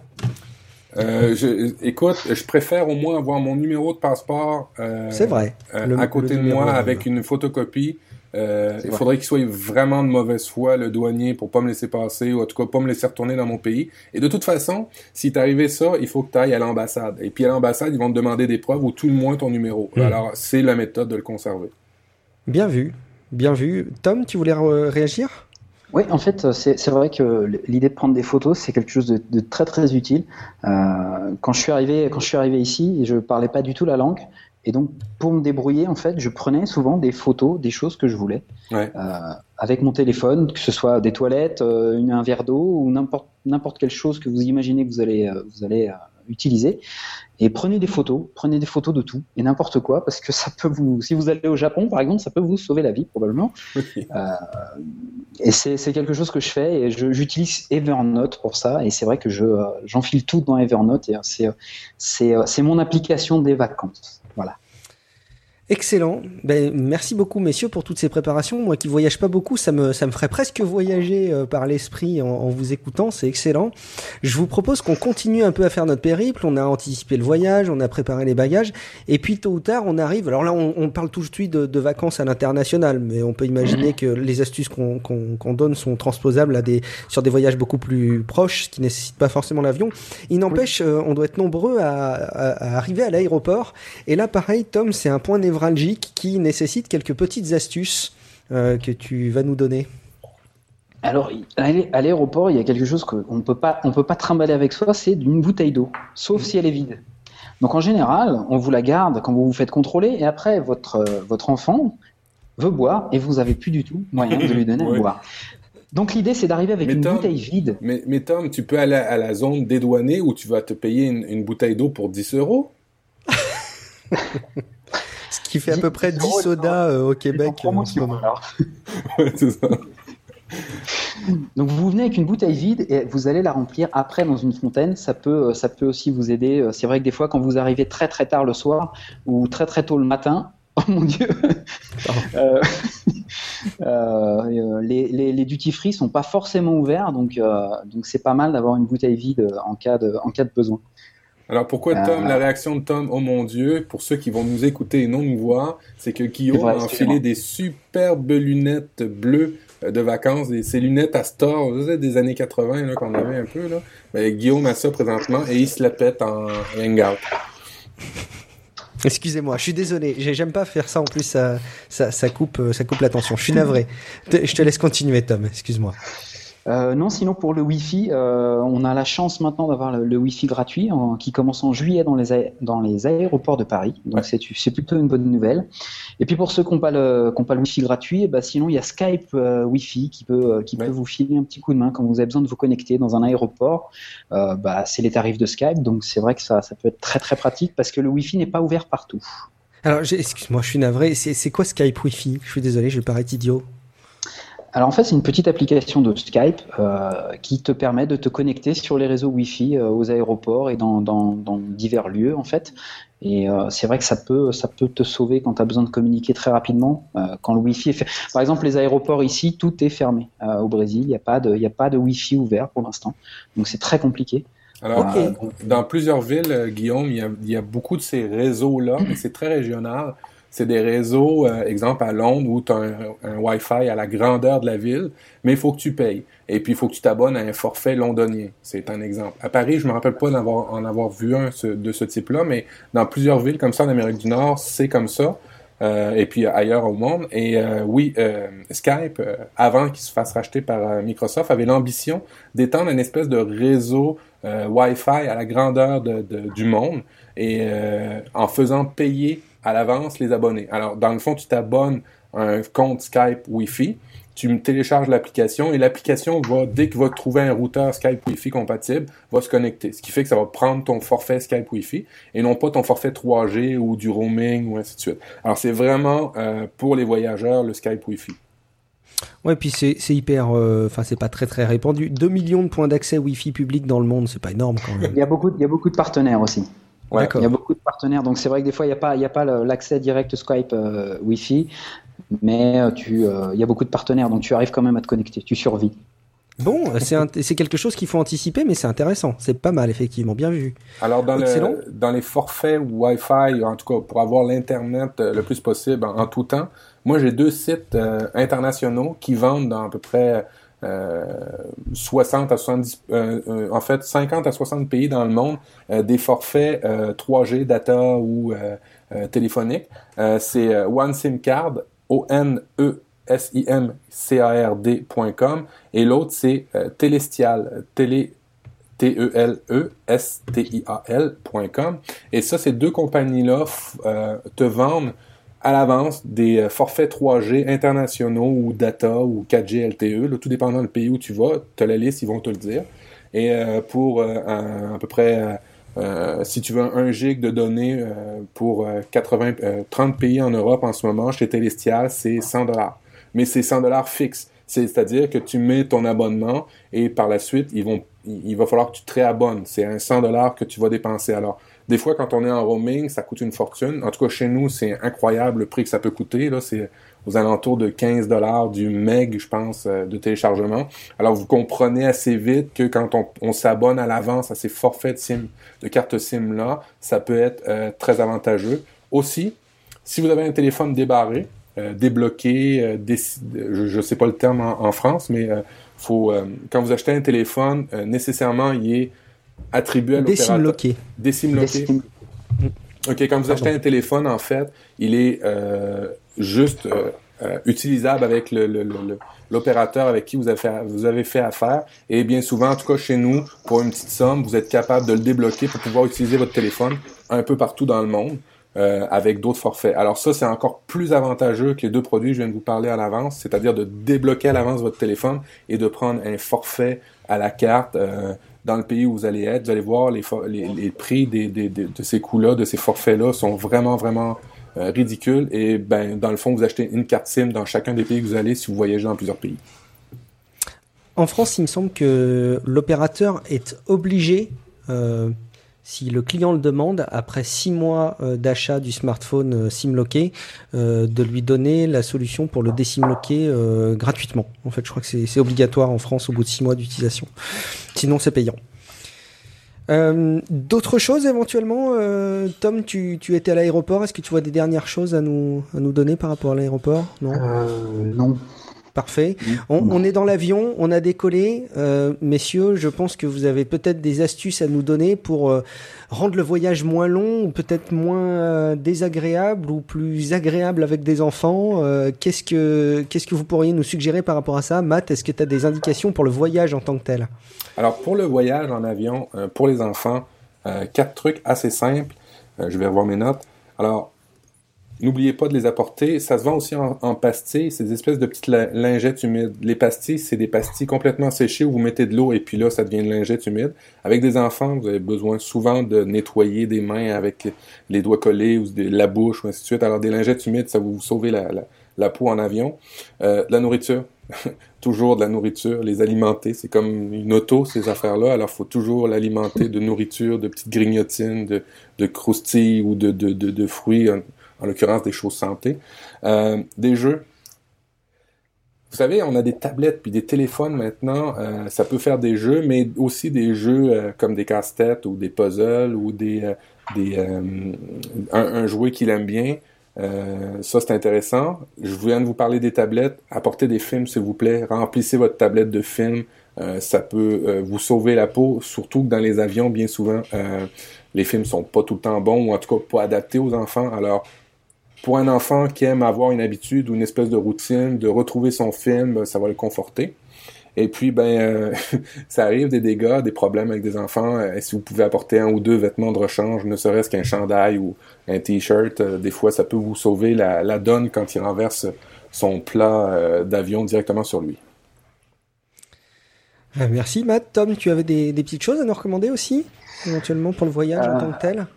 Euh, je, écoute, je préfère au moins avoir mon numéro de passeport euh, c'est vrai. Euh, à côté de moi avec une photocopie euh, il faudrait qu'il soit vraiment de mauvaise foi, le douanier, pour pas me laisser passer, ou en tout cas pas me laisser retourner dans mon pays. Et de toute façon, si arrivé ça, il faut que tu ailles à l'ambassade. Et puis à l'ambassade, ils vont te demander des preuves ou tout le moins ton numéro. Hmm. Alors, c'est la méthode de le conserver. Bien vu, bien vu. Tom, tu voulais réagir? Oui, en fait, c'est vrai que l'idée de prendre des photos, c'est quelque chose de, de, très très utile. Euh, quand je suis arrivé, quand je suis arrivé ici, je parlais pas du tout la langue. Et donc, pour me débrouiller, en fait, je prenais souvent des photos des choses que je voulais euh, avec mon téléphone, que ce soit des toilettes, euh, une, un verre d'eau ou n'importe n'importe quelle chose que vous imaginez que vous allez euh, vous allez utiliser. Et prenez des photos, prenez des photos de tout et n'importe quoi, parce que ça peut vous, si vous allez au Japon par exemple, ça peut vous sauver la vie probablement. Et c'est quelque chose que je fais et j'utilise Evernote pour ça. Et c'est vrai que je j'enfile tout dans Evernote et c'est c'est mon application des vacances. Voilà. Excellent. Ben, merci beaucoup, messieurs, pour toutes ces préparations. Moi qui voyage pas beaucoup, ça me, ça me ferait presque voyager euh, par l'esprit en, vous écoutant. C'est excellent. Je vous propose qu'on continue un peu à faire notre périple. On a anticipé le voyage, on a préparé les bagages. Et puis, tôt ou tard, on arrive. Alors là, on, parle tout de suite de, vacances à l'international, mais on peut imaginer que les astuces qu'on donne sont transposables à des, sur des voyages beaucoup plus proches, qui nécessitent pas forcément l'avion. Il n'empêche, euh, on doit être nombreux à, à arriver à l'aéroport. Et là, pareil, Tom, c'est un point névralgique qui nécessite quelques petites astuces euh, que tu vas nous donner. Alors, à l'aéroport, il y a quelque chose qu'on ne peut pas, on peut pas trimballer avec soi, c'est d'une bouteille d'eau, sauf si elle est vide. Donc, en général, on vous la garde quand vous vous faites contrôler, et après, votre, euh, votre enfant veut boire, et vous n'avez plus du tout moyen de lui donner à boire. Donc l'idée, c'est d'arriver avec une bouteille vide. Mais, mais, Tom, tu peux aller à la zone dédouanée où tu vas te payer une, une bouteille d'eau pour 10 euros? qui fait à peu près 10 sodas euh, au Québec euh, en ce moment. c'est ça. Donc vous venez avec une bouteille vide et vous allez la remplir après dans une fontaine. Ça peut, euh, ça peut aussi vous aider. C'est vrai que des fois, quand vous arrivez très très tard le soir ou très très tôt le matin, oh mon dieu, euh, euh, les, les, les, duty free sont pas forcément ouverts, donc euh, donc c'est pas mal d'avoir une bouteille vide en cas de en cas de besoin. Alors pourquoi Tom, la réaction de Tom, oh mon Dieu, pour ceux qui vont nous écouter et non nous voir, c'est que Guillaume a enfilé des superbes lunettes bleues euh, de vacances, et ces lunettes à Store, des années 80 qu'on avait un peu là. Mais Guillaume a ça présentement et il se la pète en hangout. Excusez-moi, je suis désolé, j'aime pas faire ça en plus, ça, ça, ça coupe, ça coupe l'attention. Je suis navré. Je te laisse continuer, Tom. Excuse-moi. Euh, non, sinon pour le Wi-Fi, euh, on a la chance maintenant d'avoir le, Wi-Fi gratuit qui commence en juillet dans les, dans les aéroports de Paris. Donc c'est plutôt une bonne nouvelle. Et puis pour ceux qui n'ont pas, le, pas le Wi-Fi gratuit, bah, sinon il y a Skype euh, Wi-Fi qui peut, qui peut vous filer un petit coup de main quand vous avez besoin de vous connecter dans un aéroport. bah, c'est les tarifs de Skype, donc c'est vrai que ça, ça peut être très très pratique parce que le Wi-Fi n'est pas ouvert partout. Alors excuse-moi, je suis navré. C'est quoi Skype Wi-Fi? Je suis désolé, je vais paraître idiot. Alors en fait, c'est une petite application de Skype euh, qui te permet de te connecter sur les réseaux Wi-Fi euh, aux aéroports et dans, dans, dans, divers lieux en fait. Et euh, c'est vrai que ça peut, ça peut te sauver quand tu as besoin de communiquer très rapidement. Quand le Wi-Fi est fait. Par exemple, les aéroports ici, tout est fermé. Au Brésil, il n'y a pas de, il a pas de Wi-Fi ouvert pour l'instant. Donc c'est très compliqué. Alors, dans plusieurs villes, Guillaume, il y a, il y a beaucoup de ces réseaux-là, mais c'est très régional c'est des réseaux, euh, exemple à Londres, où tu as un, Wi-Fi à la grandeur de la ville, mais il faut que tu payes. Et puis, il faut que tu t'abonnes à un forfait londonien. C'est un exemple. À Paris, je me rappelle pas d'en en avoir vu un de ce type-là, mais dans plusieurs villes comme ça en Amérique du Nord, c'est comme ça. Euh, et puis ailleurs au monde. Et euh, oui, Skype, avant qu'il se fasse racheter par Microsoft, avait l'ambition d'étendre une espèce de réseau Wi-Fi à la grandeur de, du monde et en faisant payer à l'avance les abonnés. Alors, dans le fond, tu t'abonnes à un compte Skype Wi-Fi tu me télécharges l'application et l'application va, dès qu'il va trouver un routeur Skype Wi-Fi compatible, va se connecter. Ce qui fait que ça va prendre ton forfait Skype Wi-Fi et non pas ton forfait 3G ou du roaming ou ainsi de suite. Alors c'est vraiment euh, pour les voyageurs le Skype Wi-Fi. Ouais, puis c'est hyper, euh, enfin c'est pas très très répandu. 2 millions de points d'accès Wi-Fi public dans le monde, c'est pas énorme quand même. Il y a beaucoup, il y a beaucoup de partenaires aussi. Ouais. Il y a beaucoup de partenaires, donc c'est vrai que des fois il n'y a pas, il y a pas l'accès direct Skype euh, Wi-Fi, mais euh, tu, il y a beaucoup de partenaires, donc tu arrives quand même à te connecter, tu survis. Bon, c'est quelque chose qu'il faut anticiper, mais c'est intéressant. C'est pas mal, effectivement. Bien vu. Alors, dans, le, dans les forfaits Wi-Fi, en tout cas, pour avoir l'Internet le plus possible en, en tout temps, moi, j'ai deux sites euh, internationaux qui vendent dans à peu près euh, 60 à 70, euh, euh, en fait, 50 à 60 pays dans le monde, des forfaits 3G, data ou téléphonique. c'est OneSimCard, O-N-E S-I-M-C-A-R-D.com et l'autre c'est Telestial, télé T-E-L-E-S-T-I-A-L.com. Et ça, ces deux compagnies-là te vendent à l'avance des euh, forfaits 3G internationaux ou data ou 4G LTE, tout dépendant du pays où tu vas, tu as la liste, ils vont te le dire. Et euh, pour euh, à peu près, si tu veux un gig de données pour 80, 30 pays en Europe en ce moment, chez Telestial, c'est 100 dollars. Mais c'est 100 dollars fixe. C'est-à-dire que tu mets ton abonnement et par la suite, ils vont, il va falloir que tu te réabonnes. C'est un 100 dollars que tu vas dépenser. Alors, des fois, quand on est en roaming, ça coûte une fortune. En tout cas, chez nous, c'est incroyable le prix que ça peut coûter. Là, c'est aux alentours de 15 dollars du meg, je pense, euh, de téléchargement. Alors, vous comprenez assez vite que quand on, s'abonne à l'avance à ces forfaits de SIM, de carte SIM là, ça peut être euh, très avantageux. Aussi, si vous avez un téléphone débarré, euh, débloqué, je ne sais pas le terme en, France, mais quand vous achetez un téléphone, nécessairement il est attribué à l'opérateur. Décimloqué. OK, quand vous achetez un téléphone, en fait, il est euh, juste euh, euh, utilisable avec l'opérateur avec qui vous avez, fait, vous avez fait affaire. Et bien souvent, en tout cas chez nous, pour une petite somme, vous êtes capable de le débloquer pour pouvoir utiliser votre téléphone un peu partout dans le monde. avec d'autres forfaits. Alors ça, c'est encore plus avantageux que les deux produits que je viens de vous parler à l'avance, c'est-à-dire de débloquer à l'avance votre téléphone et de prendre un forfait à la carte dans le pays où vous allez être, vous allez voir les, les, prix des, des, de ces coûts-là, de ces forfaits-là sont vraiment, vraiment euh, ridicules. Et ben, dans le fond, vous achetez une carte SIM dans chacun des pays que vous allez si vous voyagez dans plusieurs pays. En France, il me semble que l'opérateur est obligé euh, si le client le demande, après six mois euh, d'achat du smartphone euh, SIM-locké, euh, de lui donner la solution pour le désimloquer gratuitement. En fait, je crois que c'est obligatoire en France au bout de six mois d'utilisation. Sinon, c'est payant. D'autres choses éventuellement Tom, tu, tu étais à l'aéroport. Est-ce que tu vois des dernières choses à nous, à nous donner par rapport à l'aéroport? Non? non. Parfait. On, est dans l'avion, on a décollé. Euh, messieurs, je pense que vous avez peut-être des astuces à nous donner pour euh, rendre le voyage moins long ou peut-être moins euh, désagréable ou plus agréable avec des enfants. qu'est-ce que qu'est-ce que vous pourriez nous suggérer par rapport à ça, Matt Est-ce que tu as des indications pour le voyage en tant que tel? Alors pour le voyage en avion pour les enfants, quatre trucs assez simples. je vais revoir mes notes. Alors N'oubliez pas de les apporter. Ça se vend aussi en, pastilles, ces espèces de petites lingettes humides. Les pastilles, c'est des pastilles complètement séchées où vous mettez de l'eau et puis là, ça devient une lingette humide. Avec des enfants, vous avez besoin souvent de nettoyer des mains avec les doigts collés ou la bouche ou ainsi de suite. Alors, des lingettes humides, ça va vous sauver la, peau en avion. Euh, la nourriture. toujours de la nourriture, les alimenter. C'est comme une auto, ces affaires-là. Alors, faut toujours l'alimenter de nourriture, de petites grignotines, de, de croustilles ou de, de, de fruits en l'occurrence des choses santé. Euh, des jeux. Vous savez, on a des tablettes puis des téléphones maintenant. Euh, ça peut faire des jeux, mais aussi des jeux euh, comme des casse-têtes ou des puzzles ou des, des un, jouet qu'il aime bien. ça, c'est intéressant. Je viens de vous parler des tablettes. Apportez des films, s'il vous plaît. Remplissez votre tablette de films. ça peut vous sauver la peau, surtout que dans les avions, bien souvent, les films sont pas tout le temps bons ou en tout cas pas adaptés aux enfants. Alors, pour un enfant qui aime avoir une habitude ou une espèce de routine, de retrouver son film, ça va le conforter. Et puis, ben, euh, ça arrive des dégâts, des problèmes avec des enfants. Et euh, si vous pouvez apporter un ou deux vêtements de rechange, ne serait-ce qu'un chandail ou un t-shirt, euh, des fois, ça peut vous sauver la, donne quand il renverse son plat euh, d'avion directement sur lui. Euh, Merci Matt. Tom, tu avais des, des petites choses à nous recommander aussi, éventuellement pour le voyage en tant que tel?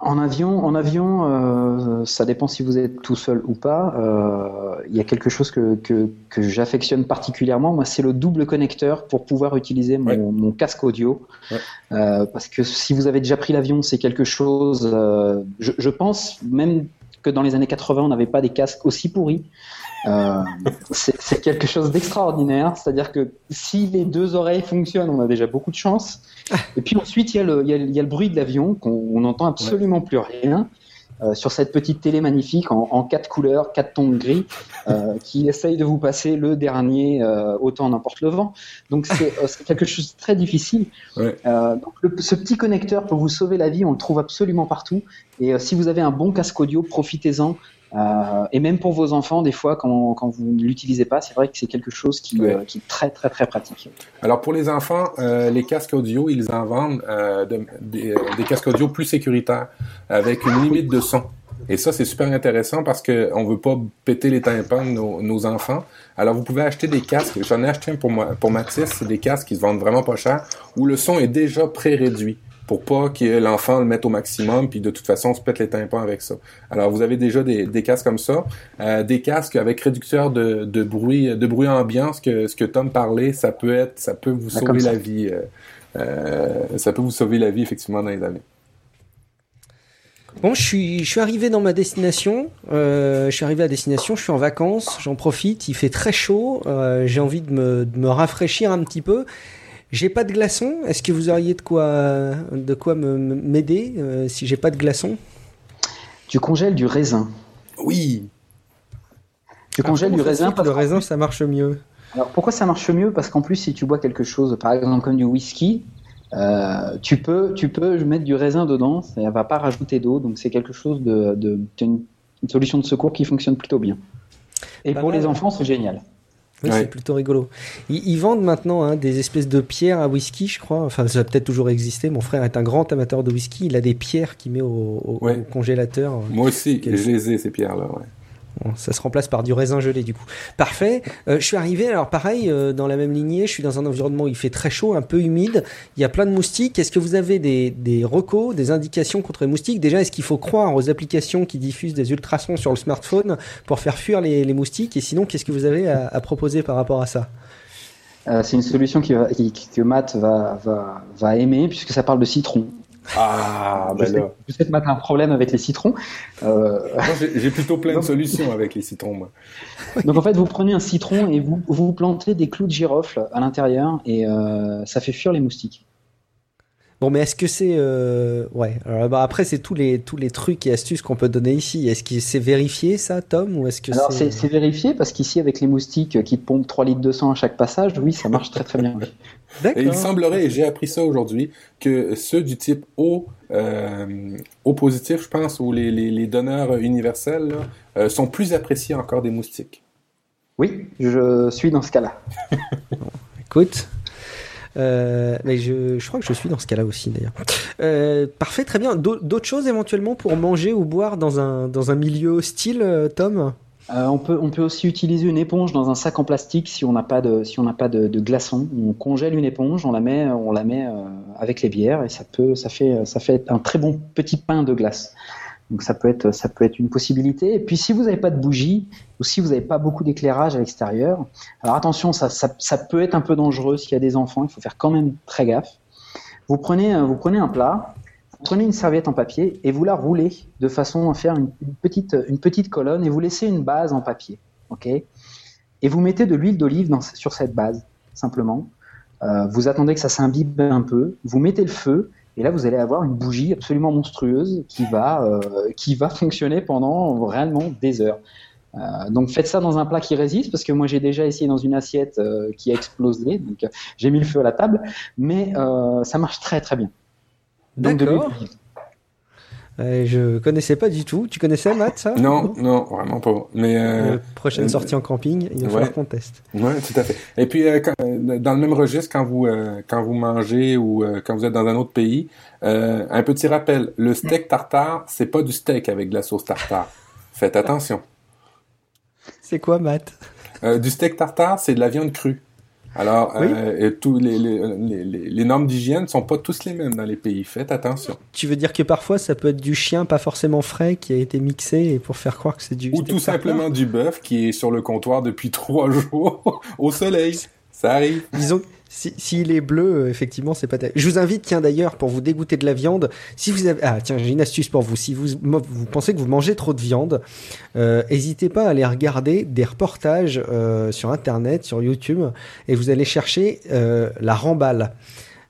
En avion, en avion, euh, ça dépend si vous êtes tout seul ou pas. Euh, Il y a quelque chose que, que, que j'affectionne particulièrement. Moi, c'est le double connecteur pour pouvoir utiliser mon, Ouais. mon casque audio. Ouais. Euh, parce que si vous avez déjà pris l'avion, c'est quelque chose. euh, je, je pense même que dans les années 80, on n'avait pas des casques aussi pourris. Euh, c'est quelque chose d'extraordinaire. C'est-à-dire que si les deux oreilles fonctionnent, on a déjà beaucoup de chance. Et puis ensuite, il y a le, il y a, il y a le bruit de l'avion qu'on on n'entend absolument plus rien. euh, sur cette petite télé magnifique en, en quatre couleurs, quatre tons de gris, euh, qui essaye de vous passer le dernier autant n'importe le vent. Donc c'est quelque chose de très difficile. Ouais. Donc le- ce petit connecteur peut vous sauver la vie, on le trouve absolument partout. Et si vous avez un bon casque audio, profitez-en. Euh, et même pour vos enfants, des fois, quand, quand vous ne l'utilisez pas, c'est vrai que c'est quelque chose qui, Ouais. euh, qui est très très très pratique. Alors pour les enfants, euh, les casques audio, ils en vendent de- des, des casques audio plus sécuritaires avec une limite de son. Et ça, c'est super intéressant parce que on veut pas péter les tympans de nos, nos enfants. Alors vous pouvez acheter des casques. J'en ai acheté un pour moi, pour Mathis. C'est des casques qui se vendent vraiment pas cher où le son est déjà pré-réduit pour pas que l'enfant le mette au maximum puis de toute façon on se pète les tympans avec ça. Alors vous avez déjà des, des casques comme ça, Euh, des casques avec réducteur de, de bruit de bruit ambiant, ce que ce que Tom parlait, ça peut être ça peut vous Ah, sauver la vie. euh, euh, ça peut vous sauver la vie effectivement dans les années. Bon, je suis, je suis arrivé dans ma destination. Euh, je suis arrivé à destination. Je suis en vacances. J'en profite. Il fait très chaud. Euh, J'ai envie de me, de me rafraîchir un petit peu. J'ai pas de glaçons. Est-ce que vous auriez de quoi, de quoi m'aider euh, si j'ai pas de glaçons? Tu congèles du raisin. Oui. Tu congèles du raisin parce le raisin, ça marche mieux. Alors pourquoi ça marche mieux? Parce qu'en plus, si tu bois quelque chose, par exemple comme du whisky, euh, tu peux, tu peux mettre du raisin dedans, ça ne va pas rajouter d'eau, donc c'est quelque chose de, de, c'est une, une solution de secours qui fonctionne plutôt bien. Et Pas pour mal. les enfants, c'est génial. Oui, Ouais. c'est plutôt rigolo. Ils, ils vendent maintenant hein, des espèces de pierres à whisky, je crois. Enfin, ça a peut-être toujours existé. Mon frère est un grand amateur de whisky. Il a des pierres qu'il met au, au- Ouais. au congélateur. Moi aussi, je les ai ces pierres là. Ouais. Ça se remplace par du raisin gelé du coup. Parfait. Euh, je suis arrivé, alors pareil, euh, dans la même lignée, je suis dans un environnement où il fait très chaud, un peu humide, il y a plein de moustiques. Est-ce que vous avez des, des recos, des indications contre les moustiques? Déjà, est-ce qu'il faut croire aux applications qui diffusent des ultrasons sur le smartphone pour faire fuir les, moustiques? Et sinon, qu'est-ce que vous avez à, proposer par rapport à ça? Euh, c'est une solution que Matt va aimer puisque ça parle de citron. Ah, ben là. Matt a un problème avec les citrons. Euh, j'ai plutôt plein de solutions avec les citrons. Moi. donc en fait, vous prenez un citron et vous, vous plantez des clous de girofle à l'intérieur et euh, ça fait fuir les moustiques. Bon, mais est-ce que c'est euh, ouais alors, bah, Après, c'est tous les tous les trucs et astuces qu'on peut donner ici. Est-ce que c'est vérifié ça, Tom, ou est-ce que Alors c'est vérifié parce qu'ici avec les moustiques qui pompent 3 litres de sang à chaque passage, oui ça marche très très bien. D'accord. Et il semblerait, et j'ai appris ça aujourd'hui, que ceux du type O, euh, O positif, je pense, ou les, les, les donneurs universels, là, euh, sont plus appréciés encore des moustiques. Oui, je suis dans ce cas-là. Écoute. Euh, mais je, crois que je suis dans ce cas-là aussi d'ailleurs. Euh, parfait, très bien. D'au- D'autres choses éventuellement pour manger ou boire dans un, dans un milieu hostile, euh, Tom? On, peut, on peut aussi utiliser une éponge dans un sac en plastique si on n'a pas de si on pas de, de glaçons. On congèle une éponge, on la met on la met avec les bières et ça peut ça fait ça fait un très bon petit pain de glace. Donc ça peut être ça peut être une possibilité. Et puis si vous n'avez pas de bougie ou si vous n'avez pas beaucoup d'éclairage à l'extérieur, alors attention ça, ça peut être un peu dangereux s'il y a des enfants. Il faut faire quand même très gaffe. Vous prenez euh, vous prenez un plat, vous prenez une serviette en papier et vous la roulez de façon à faire une, petite, une petite colonne et vous laissez une base en papier. ok? Et vous mettez de l'huile d'olive sur cette base, simplement. Euh, vous attendez que ça s'imbibe un peu, vous mettez le feu et là vous allez avoir une bougie absolument monstrueuse qui va, euh, qui va fonctionner pendant réellement des heures. Euh, donc faites ça dans un plat qui résiste parce que moi j'ai déjà essayé dans une assiette euh, qui a explosé, donc j'ai mis le feu à la table, mais ça marche très très bien. D'accord. Euh, Je connaissais pas du tout. Tu connaissais Matt ça? Non, non, vraiment pas. Mais euh, Euh, prochaine sortie en camping, il va ouais. falloir qu'on teste. Ouais, tout à fait. Et puis, quand- dans le même registre, quand vous quand vous mangez ou quand vous êtes dans un autre pays, un petit rappel le steak tartare, c'est pas du steak avec de la sauce tartare. Faites attention. C'est quoi, Matt? Du steak tartare, c'est de la viande crue. Alors, Oui. euh, et tous les, les, les, les- les normes d'hygiène ne sont pas tous les mêmes dans les pays. Faites attention. Tu veux dire que parfois ça peut être du chien pas forcément frais qui a été mixé et pour faire croire que c'est du. Ou tout simplement du bœuf qui est sur le comptoir depuis trois jours au soleil. Ça arrive. Disons, si- s'il est bleu, euh, effectivement, c'est pas. Je vous invite, tiens d'ailleurs, pour vous dégoûter de la viande, si vous avez, ah tiens, j'ai une astuce pour vous. Si vous, vous pensez que vous mangez trop de viande, euh, n'hésitez pas à aller regarder des reportages euh, sur Internet, sur YouTube, et vous allez chercher euh, la remballe.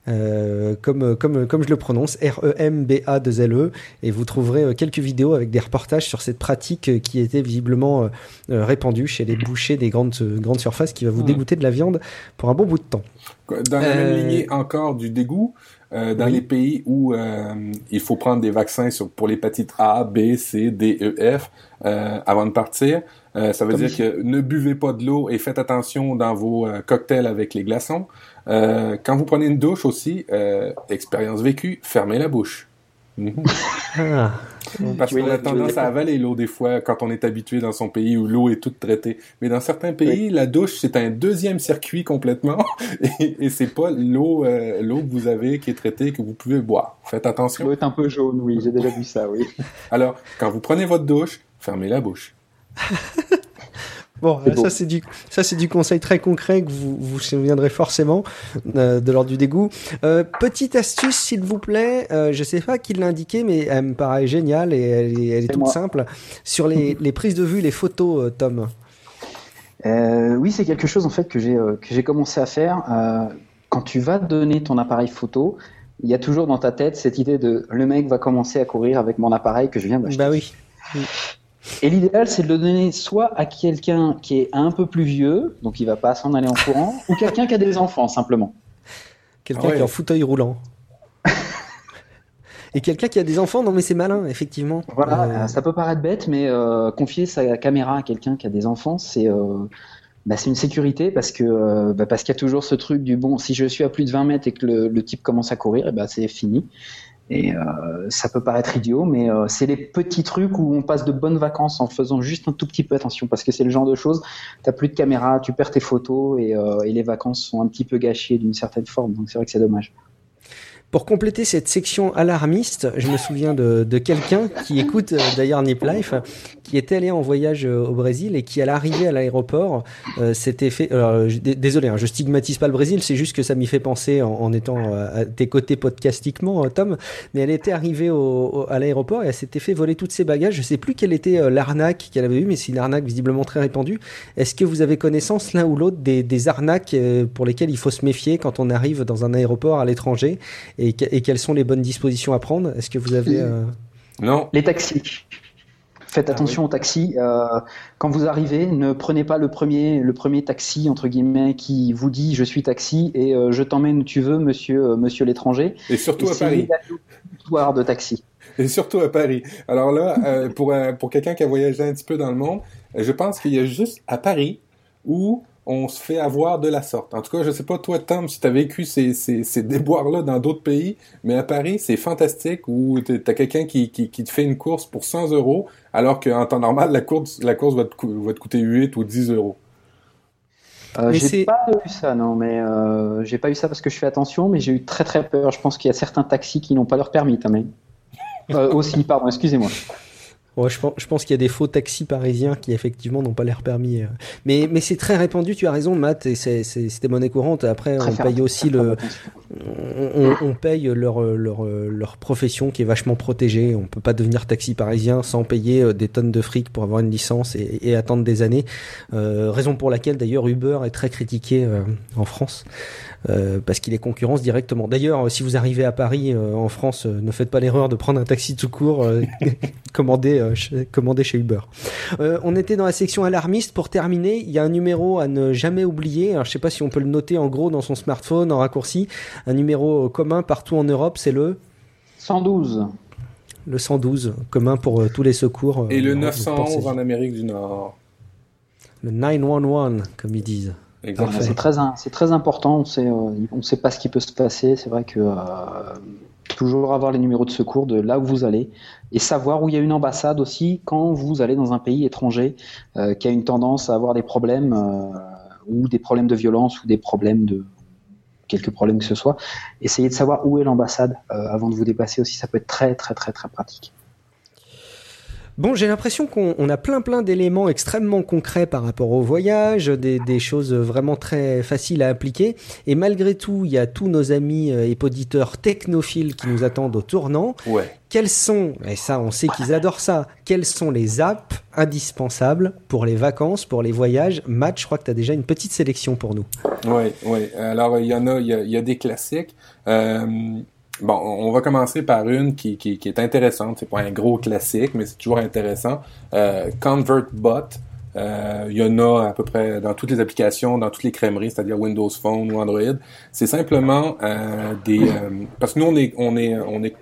Euh, comme, comme, comme je le prononce, E R-E-M-B-A-2-L-E, et vous trouverez euh, quelques vidéos avec des reportages sur cette pratique euh, qui était visiblement euh, euh, répandue chez les bouchers des grandes, euh, grandes surfaces qui va vous dégoûter de la viande pour un bon bout de temps. Dans la Euh, même lignée encore du dégoût, euh, dans Oui. les pays où euh, il faut prendre des vaccins sur, pour l'hépatite A, B, C, D, E, F euh, avant de partir, euh, ça veut Comme dire que ne buvez pas de l'eau et faites attention dans vos euh, cocktails avec les glaçons. Euh, quand vous prenez une douche aussi, euh, expérience vécue, fermez la bouche. Ah, Parce qu'on a tendance à avaler l'eau des fois quand on est habitué dans son pays où l'eau est toute traitée. Mais dans certains pays, la douche c'est un deuxième circuit complètement et, et c'est pas l'eau euh, l'eau que vous avez qui est traitée que vous pouvez boire. Faites Ça attention. doit être un peu jaune, oui, j'ai déjà vu ça, oui. Alors quand vous prenez votre douche, fermez la bouche. Bon, euh, ça c'est du ça c'est du conseil très concret que vous vous souviendrez forcément euh, de l'ordre du dégoût. Euh, petite astuce s'il vous plaît, euh, je sais pas qui l'a indiqué mais elle me paraît géniale et elle est, elle est C'est toute moi. simple sur les, les prises de vue, les photos, Tom. Oui, c'est quelque chose en fait que j'ai que j'ai commencé à faire. Quand tu vas donner ton appareil photo, il y a toujours dans ta tête cette idée de le mec va commencer à courir avec mon appareil que je viens d'acheter. Bah oui. Et l'idéal, c'est de le donner soit à quelqu'un qui est un peu plus vieux, donc il va pas s'en aller en courant, ou quelqu'un qui a des enfants simplement. Quelqu'un Ah ouais. qui est en fauteuil roulant. et quelqu'un qui a des enfants, non mais c'est malin effectivement. Voilà, Euh, euh, ça peut paraître bête, mais euh, confier sa caméra à quelqu'un qui a des enfants, c'est euh, bah, c'est une sécurité parce que euh, bah, parce qu'il y a toujours ce truc du bon, si je suis à plus de 20 mètres et que le, le type commence à courir, et bah, c'est fini. Et euh, ça peut paraître idiot, mais euh, c'est les petits trucs où on passe de bonnes vacances en faisant juste un tout petit peu attention, parce que c'est le genre de choses, t'as plus de caméra, tu perds tes photos et, euh, et les vacances sont un petit peu gâchées d'une certaine forme, donc c'est vrai que c'est dommage. Pour compléter cette section alarmiste, je me souviens de, quelqu'un qui écoute euh, d'ailleurs Nip Life, qui était allé en voyage euh, au Brésil et qui à l'arrivée à l'aéroport euh, s'était fait. alors, je- désolé, hein, je stigmatise pas le Brésil, c'est juste que ça m'y fait penser en, étant euh, à tes côtés podcastiquement, Tom. Mais elle était arrivée à l'aéroport et elle s'était fait voler tous ses bagages. Je sais plus quelle était l'arnaque qu'elle avait eue, mais c'est une arnaque visiblement très répandue. Est-ce que vous avez connaissance l'un ou l'autre des, arnaques pour lesquelles il faut se méfier quand on arrive dans un aéroport à l'étranger? Et, que- et quelles sont les bonnes dispositions à prendre? Est-ce que vous avez euh, Non. Les taxis. Faites Ah attention aux taxis. Euh, quand vous arrivez, ne prenez pas le premier, le premier taxi entre guillemets qui vous dit je suis taxi et euh, je t'emmène où tu veux, monsieur, euh, monsieur l'étranger. Et surtout à Paris. comptoir de taxi. Et surtout à Paris. Alors là, euh, pour, pour quelqu'un qui a voyagé un petit peu dans le monde, euh, je pense qu'il y a juste à Paris où on se fait avoir de la sorte. En tout cas, je sais pas toi, Tom, si tu as vécu ces, ces, ces déboires-là dans d'autres pays, mais à Paris, c'est fantastique où tu as quelqu'un qui, qui, qui te fait une course pour 100 euros, alors qu'en temps normal, la course, la course va, te, cou- va te coûter 8 ou 10 euros. Euh, Mais c'est- j'ai pas eu ça, non, mais euh, j'ai pas eu ça parce que je fais attention, mais j'ai eu très très peur. Je pense qu'il y a certains taxis qui n'ont pas leur permis, quand même. Euh, aussi, pardon, excusez-moi. Ouais, je pense, je pense qu'il y a des faux taxis parisiens qui effectivement n'ont pas l'air permis. euh. Mais, mais c'est très répandu, tu as raison Matt, et c'était monnaie courante. Après, Très on faire- paye aussi le, on, paye leur, leur, leur profession qui est vachement protégée. On peut pas devenir taxi parisien sans payer euh, des tonnes de fric pour avoir une licence et, et attendre des années. Euh, raison pour laquelle d'ailleurs Uber est très critiqué euh, en France. Euh, parce qu'il est concurrence directement. D'ailleurs, euh, si vous arrivez à Paris, euh, en France, euh, ne faites pas l'erreur de prendre un taxi tout court euh, commandé, euh, chez, commandé chez Uber. Euh, on était dans la section alarmiste. Pour terminer, il y a un numéro à ne jamais oublier. Alors, je sais pas si on peut le noter en gros dans son smartphone, en raccourci. Un numéro commun partout en Europe, c'est le 112. le 112, commun pour euh, tous les secours. euh, Et le en Europe, 911 pensez-y. en Amérique du Nord. Le 911, comme ils disent. C'est très, important. On euh, on sait pas ce qui peut se passer. C'est vrai que euh, toujours avoir les numéros de secours de là où vous allez et savoir où il y a une ambassade aussi quand vous allez dans un pays étranger euh, qui a une tendance à avoir des problèmes ou des problèmes de violence ou des problèmes de quelques problèmes que ce soit. Essayez de savoir où est l'ambassade avant de vous déplacer aussi, ça peut être très très très très pratique. Bon, j'ai l'impression qu'on a plein plein d'éléments extrêmement concrets par rapport au voyage, des, choses vraiment très faciles à appliquer. Et malgré tout, il y a tous nos amis et poditeurs technophiles qui nous attendent au tournant. Ouais. Quels sont, et ça on sait qu'ils adorent ça, quelles sont les apps indispensables pour les vacances, pour les voyages? Matt, je crois que tu as déjà une petite sélection pour nous. Oui, oui. Alors, il y en a, il y a, des classiques. Euh, Bon, on va commencer par une qui, qui, qui est intéressante. C'est pas un gros classique, mais c'est toujours intéressant. Euh, ConvertBot. Euh, il y en a à peu près dans toutes les applications, dans toutes les crèmeries, c'est-à-dire Windows Phone ou Android. C'est simplement euh, des euh, parce que nous on est on est on est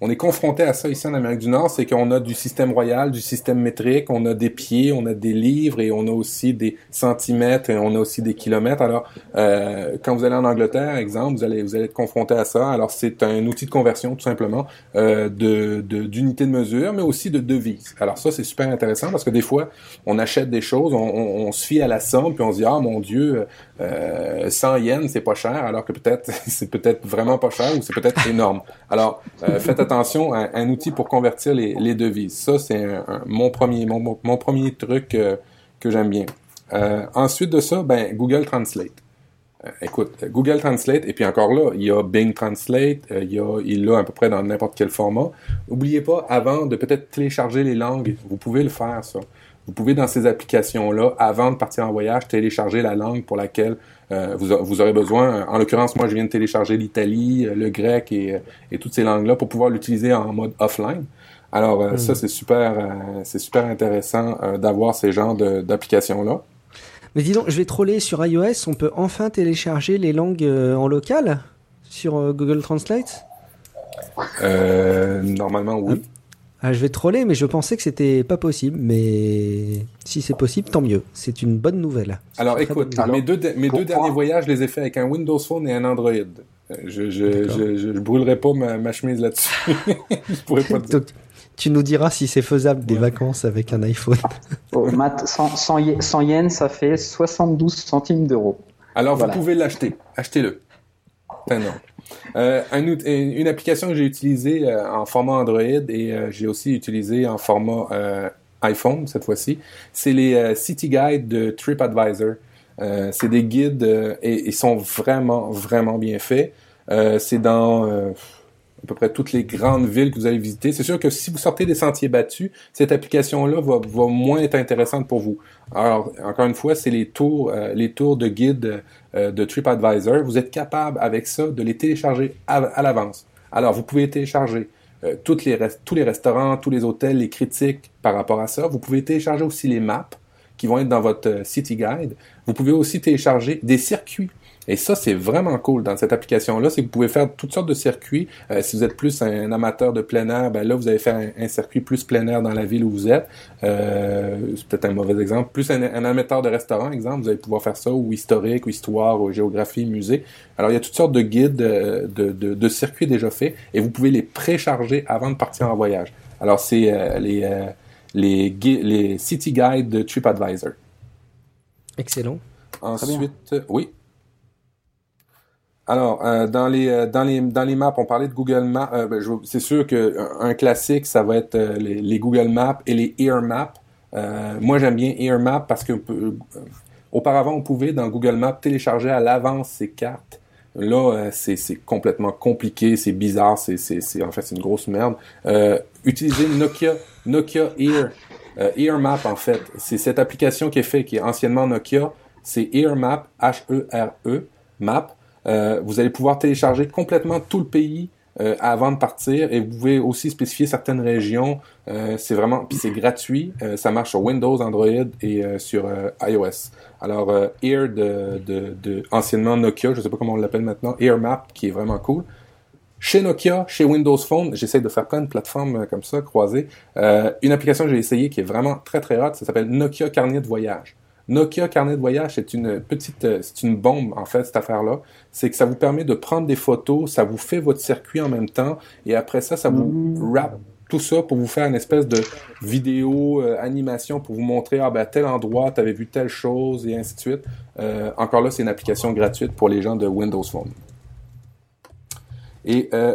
on est confronté à ça ici en Amérique du Nord, c'est qu'on a du système royal, du système métrique, on a des pieds, on a des livres et on a aussi des centimètres et on a aussi des kilomètres. Alors, euh, quand vous allez en Angleterre, exemple, vous allez vous allez être confronté à ça. Alors, c'est un outil de conversion tout simplement euh, de d'unité de, mesure, mais aussi de devise. Alors ça, c'est super intéressant parce que des fois, on achète des choses, on, on, se fie à la somme, puis on se dit ah mon Dieu, euh, 100 yens c'est pas cher, alors que peut-être c'est peut-être vraiment pas cher ou c'est peut-être énorme. Alors, euh, faites à un outil pour convertir les, devises. Ça, c'est mon premier mon, premier truc euh, que j'aime bien. Euh, ensuite de ça, ben Google Translate. Euh, écoute, Google Translate, et puis encore là, il y a Bing Translate, il y a, il l'a à peu près dans n'importe quel format. N'oubliez pas, avant de peut-être télécharger les langues, vous pouvez le faire, ça. Vous pouvez, dans ces applications-là, avant de partir en voyage, télécharger la langue pour laquelle euh, vous, vous, aurez besoin. En l'occurrence, moi, je viens de télécharger l'Italie, euh, le grec et, euh, et, toutes ces langues-là pour pouvoir l'utiliser en mode offline. Alors, hmm. ça, c'est super, c'est super intéressant d'avoir ces genres d'applications-là. Mais dis donc, je vais troller sur iOS. On peut enfin télécharger les langues en local sur Google Translate? Normalement, oui. Ah, je vais troller, mais je pensais que c'était pas possible. Mais si c'est possible, tant mieux. C'est une bonne nouvelle. Alors écoute, mes deux, mes deux derniers voyages, je les ai faits avec un Windows Phone et un Android. Euh, je je, je, je, brûlerai pas ma, chemise là-dessus. je pourrais pas dire. tu nous diras si c'est faisable des vacances avec un iPhone. oh, Matt, 100, 100, yens, ça fait 72 centimes d'euros. Alors vous pouvez l'acheter. Achetez-le. Enfin, non. Euh, un, une application que j'ai utilisée euh, en format Android et euh, j'ai aussi utilisé en format iPhone cette fois-ci, c'est les City Guides de TripAdvisor. c'est des guides et ils sont vraiment, vraiment bien faits. c'est dans à peu près toutes les grandes villes que vous allez visiter. C'est sûr que si vous sortez des sentiers battus, cette application-là va, moins être intéressante pour vous. Alors, encore une fois, c'est les tours, les tours de guide euh, de TripAdvisor. Vous êtes capable avec ça de les télécharger à, l'avance. Alors, vous pouvez télécharger euh, tous les restaurants, tous les hôtels, les critiques par rapport à ça. Vous pouvez télécharger aussi les maps qui vont être dans votre City Guide. Vous pouvez aussi télécharger des circuits et ça, c'est vraiment cool dans cette application-là, c'est que vous pouvez faire toutes sortes de circuits. Euh, si vous êtes plus un, amateur de plein air, ben là, vous allez faire un, circuit plus plein air dans la ville où vous êtes. Euh, c'est peut-être un mauvais exemple. Plus un, amateur de restaurant, exemple, vous allez pouvoir faire ça, ou historique, ou histoire, ou géographie, musée. Alors, il y a toutes sortes de guides, euh, de, de, de circuits déjà faits, et vous pouvez les précharger avant de partir en voyage. Alors, c'est les, les, les City Guides de TripAdvisor. Excellent. Ensuite, oui. Alors, euh, dans les euh, dans les dans les maps, on parlait de Google Maps. Euh, ben, c'est sûr que un classique, ça va être les, Google Maps et les Air Maps. moi, j'aime bien Air Maps parce que auparavant, on pouvait dans Google Maps télécharger à l'avance ces cartes. Là, c'est complètement compliqué, c'est bizarre, c'est c'est en fait c'est une grosse merde. utilisez Nokia Nokia Air Air Map en fait, c'est cette application qui est faite, qui est anciennement Nokia. C'est Air Map H E R E Map. Euh, vous allez pouvoir télécharger complètement tout le pays euh, avant de partir et vous pouvez aussi spécifier certaines régions. Euh, c'est vraiment, puis c'est gratuit. ça marche sur Windows, Android et sur iOS. Alors Air de, de, de, anciennement Nokia, je sais pas comment on l'appelle maintenant, Air Map qui est vraiment cool. Chez Nokia, chez Windows Phone, j'essaie de faire plein de plateformes comme ça, croisées. une application que j'ai essayé qui est vraiment très très hot, ça s'appelle Nokia Carnet de voyage. Nokia Carnet de voyage, c'est une petite, euh, c'est une bombe en fait cette affaire-là. C'est que ça vous permet de prendre des photos, ça vous fait votre circuit en même temps, et après ça, ça vous wrap tout ça pour vous faire une espèce de vidéo euh, animation pour vous montrer ah ben tel endroit t'avais vu telle chose et ainsi de suite. Euh, encore là, c'est une application gratuite pour les gens de Windows Phone. Et euh,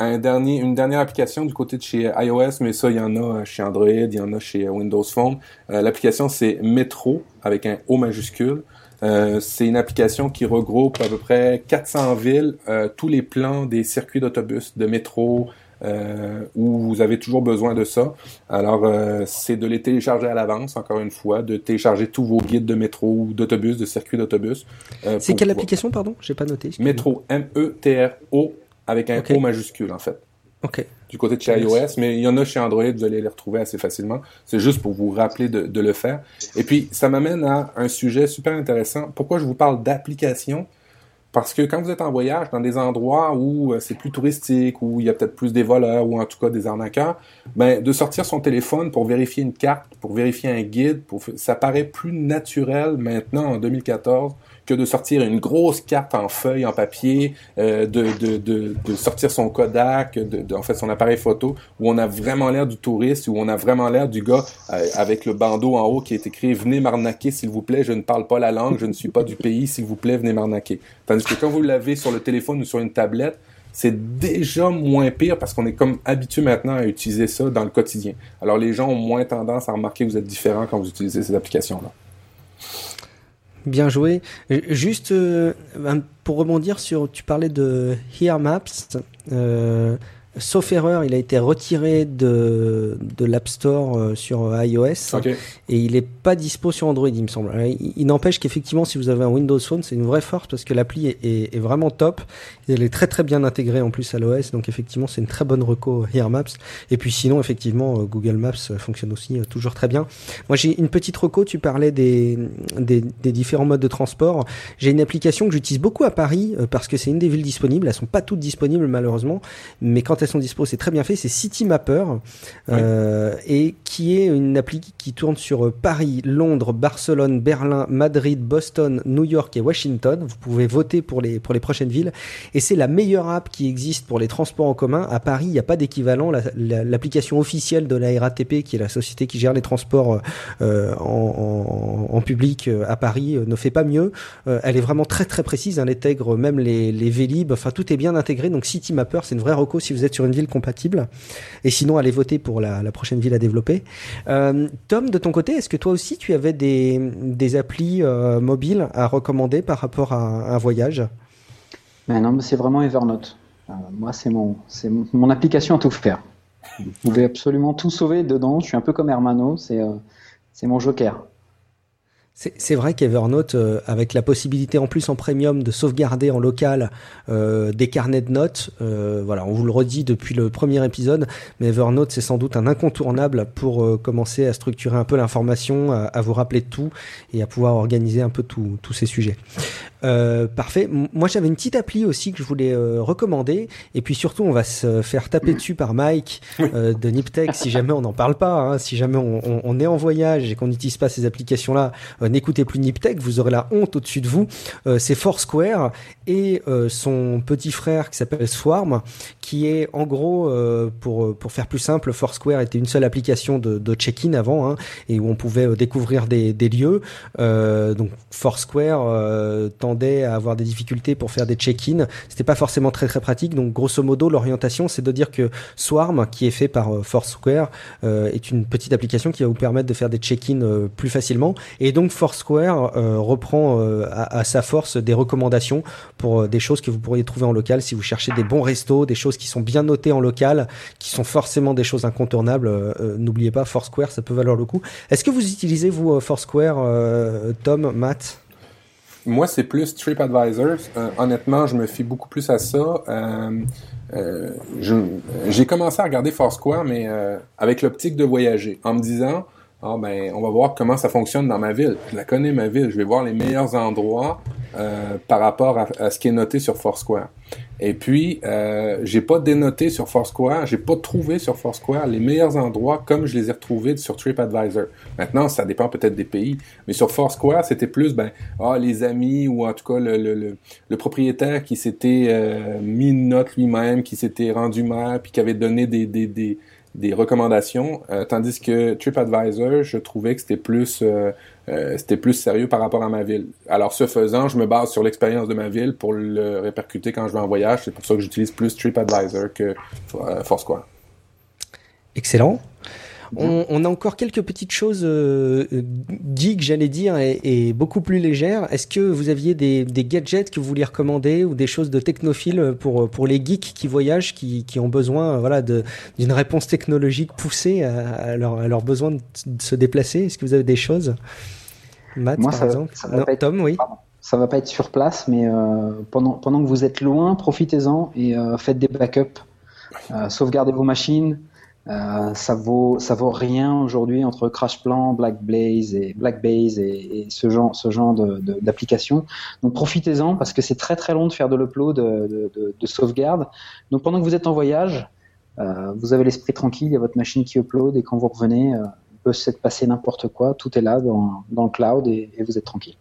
un dernier, une dernière application du côté de chez iOS, mais ça, il y en a chez Android, il y en a chez Windows Phone. Euh, l'application, c'est Metro, avec un O majuscule. Euh, c'est une application qui regroupe à peu près 400 villes, euh, tous les plans des circuits d'autobus, de métro, euh, où vous avez toujours besoin de ça. Alors, euh, c'est de les télécharger à l'avance, encore une fois, de télécharger tous vos guides de métro ou d'autobus, de circuits d'autobus. euh, C'est quelle pouvoir- application, pardon? J'ai pas noté. Métro, M-E-T-R-O, avec un Ok. O majuscule, en fait Ok. du côté de chez iOS, mais il y en a chez Android, vous allez les retrouver assez facilement. C'est juste pour vous rappeler de, de le faire. Et puis, ça m'amène à un sujet super intéressant. Pourquoi je vous parle d'application? Parce que quand vous êtes en voyage dans des endroits où euh, c'est plus touristique, où il y a peut-être plus des voleurs ou en tout cas des arnaqueurs, ben de sortir son téléphone pour vérifier une carte, pour vérifier un guide, pour ça paraît plus naturel maintenant en 2014 que de sortir une grosse carte en feuille, en papier, euh, de, de, de, sortir son Kodak, de, de- en fait son appareil photo, où on a vraiment l'air du touriste, où on a vraiment l'air du gars euh, avec le bandeau en haut qui est écrit « Venez m'arnaquer, s'il vous plaît, je ne parle pas la langue, je ne suis pas du pays, s'il vous plaît, venez m'arnaquer. » Tandis que quand vous l'avez sur le téléphone ou sur une tablette, c'est déjà moins pire parce qu'on est comme habitué maintenant à utiliser ça dans le quotidien. Alors les gens ont moins tendance à remarquer que vous êtes différent quand vous utilisez ces applications-là. Bien joué. Juste euh, pour rebondir sur, tu parlais de Here Maps. Euh, sauf erreur, il a été retiré de, de l'App Store euh, sur euh, iOS et il est pas dispo sur Android, il me semble. Il, il n'empêche qu'effectivement, si vous avez un Windows Phone, c'est une vraie force parce que l'appli est, est- est vraiment top. Elle est très très bien intégrée en plus à l'OS, donc effectivement, c'est une très bonne reco Here Maps. Et puis sinon, effectivement, euh, Google Maps euh, fonctionne aussi euh, toujours très bien. Moi, j'ai une petite reco. Tu parlais des, des, des différents modes de transport. J'ai une application que j'utilise beaucoup à Paris euh, parce que c'est une des villes disponibles. Elles sont pas toutes disponibles malheureusement, mais quand dispo, c'est très bien fait. C'est City Mapper euh, et qui est une appli qui tourne sur euh, Paris, Londres, Barcelone, Berlin, Madrid, Boston, New York et Washington. Vous pouvez voter pour les pour les prochaines villes et c'est la meilleure app qui existe pour les transports en commun. À Paris, il n'y a pas d'équivalent. La- la- L'application officielle de la RATP, qui est la société qui gère les transports euh, en, en- en public à Paris, ne fait pas mieux. Euh, elle est vraiment très très précise. Elle intègre même les, les Vélib. Enfin, tout est bien intégré. Donc, City Mapper, c'est une vraie reco si vous sur une ville compatible. Et sinon, allez voter pour la, prochaine ville à développer. Euh, Tom, de ton côté, est-ce que toi aussi tu avais des, des applis euh, mobiles à recommander par rapport à un voyage? Mais non, c'est vraiment Evernote. Euh, moi, c'est mon, mon, application à tout faire. Vous pouvez absolument tout sauver dedans. Je suis un peu comme Hermano, c'est mon joker. C'est vrai qu'Evernote, euh, avec la possibilité en plus en premium de sauvegarder en local euh, des carnets de notes, euh, voilà, on vous le redit depuis le premier épisode, mais Evernote c'est sans doute un incontournable pour commencer à structurer un peu l'information, à, à vous rappeler de tout et à pouvoir organiser un peu tous ces sujets. Euh, parfait. Moi, j'avais une petite appli aussi que je voulais euh, recommander. Et puis surtout, on va se faire taper dessus par Mike euh, de Niptech si jamais on n'en parle pas. hein. si jamais on, on- on est en voyage et qu'on n'utilise pas ces applications-là, euh, n'écoutez plus Niptech. Vous aurez la honte au-dessus de vous. Euh, C'est Foursquare et euh, son petit frère qui s'appelle Swarm, qui est en gros, euh, pour pour faire plus simple, Foursquare était une seule application de, de check-in avant, hein, et où on pouvait découvrir des, des lieux. Euh, donc Foursquare euh, à avoir des difficultés pour faire des check-in. C'était pas forcément très très pratique. Donc grosso modo, l'orientation, c'est de dire que Swarm, qui est fait par euh, Foursquare, euh, est une petite application qui va vous permettre de faire des check-in euh, plus facilement. Et donc Foursquare euh, reprend à, sa force des recommandations pour des choses que vous pourriez trouver en local si vous cherchez des bons restos, des choses qui sont bien notées en local, qui sont forcément des choses incontournables. N'oubliez pas Foursquare, ça peut valoir le coup. Est-ce que vous utilisez vous Foursquare, Tom, Matt? Moi, c'est plus TripAdvisor. Euh, honnêtement, je me fie beaucoup plus à ça. Euh, euh, J'ai commencé à regarder Foursquare, mais avec l'optique de voyager, en me disant, ah ben, on va voir comment ça fonctionne dans ma ville. Je la connais ma ville. Je vais voir les meilleurs endroits euh, par rapport à, ce qui est noté sur Foursquare. Et puis, euh, j'ai pas dénoté sur Foursquare, j'ai pas trouvé sur Foursquare les meilleurs endroits comme je les ai retrouvés sur TripAdvisor. Maintenant, ça dépend peut-être des pays, mais sur Foursquare, c'était plus ben ah les amis ou en tout cas le, le, le, propriétaire qui s'était euh, mis une note lui-même, qui s'était rendu maire, puis qui avait donné des des, des, des recommandations, euh, tandis que TripAdvisor, je trouvais que c'était plus euh, euh, c'était plus sérieux par rapport à ma ville. Alors, ce faisant, je me base sur l'expérience de ma ville pour le répercuter quand je vais en voyage. C'est pour ça que j'utilise plus TripAdvisor que euh, Foursquare. Excellent. On, on, a encore quelques petites choses euh, geek, j'allais dire, et, et, beaucoup plus légères. Est-ce que vous aviez des, des, gadgets que vous vouliez recommander ou des choses de technophiles pour, pour les geeks qui voyagent, qui, qui ont besoin voilà, d'une réponse technologique poussée à, à, leur, à besoins de se déplacer? Est-ce que vous avez des choses? Matt, Moi, par ça, exemple? ça non, être, Tom, oui. Pardon. Ça va pas être sur place, mais euh, pendant, pendant que vous êtes loin, profitez-en et euh, faites des backups. Euh, sauvegardez vos machines. Euh, ça vaut ça vaut rien aujourd'hui entre CrashPlan, Blackblaze et Blackbase et, et ce genre ce genre. De, de, Donc profitez-en parce que c'est très très long de faire de l'upload de, de, de, sauvegarde. Donc pendant que vous êtes en voyage, euh, vous avez l'esprit tranquille, il y a votre machine qui upload et quand vous revenez, euh, il peut se passer n'importe quoi, tout est là dans, dans le cloud et, et vous êtes tranquille.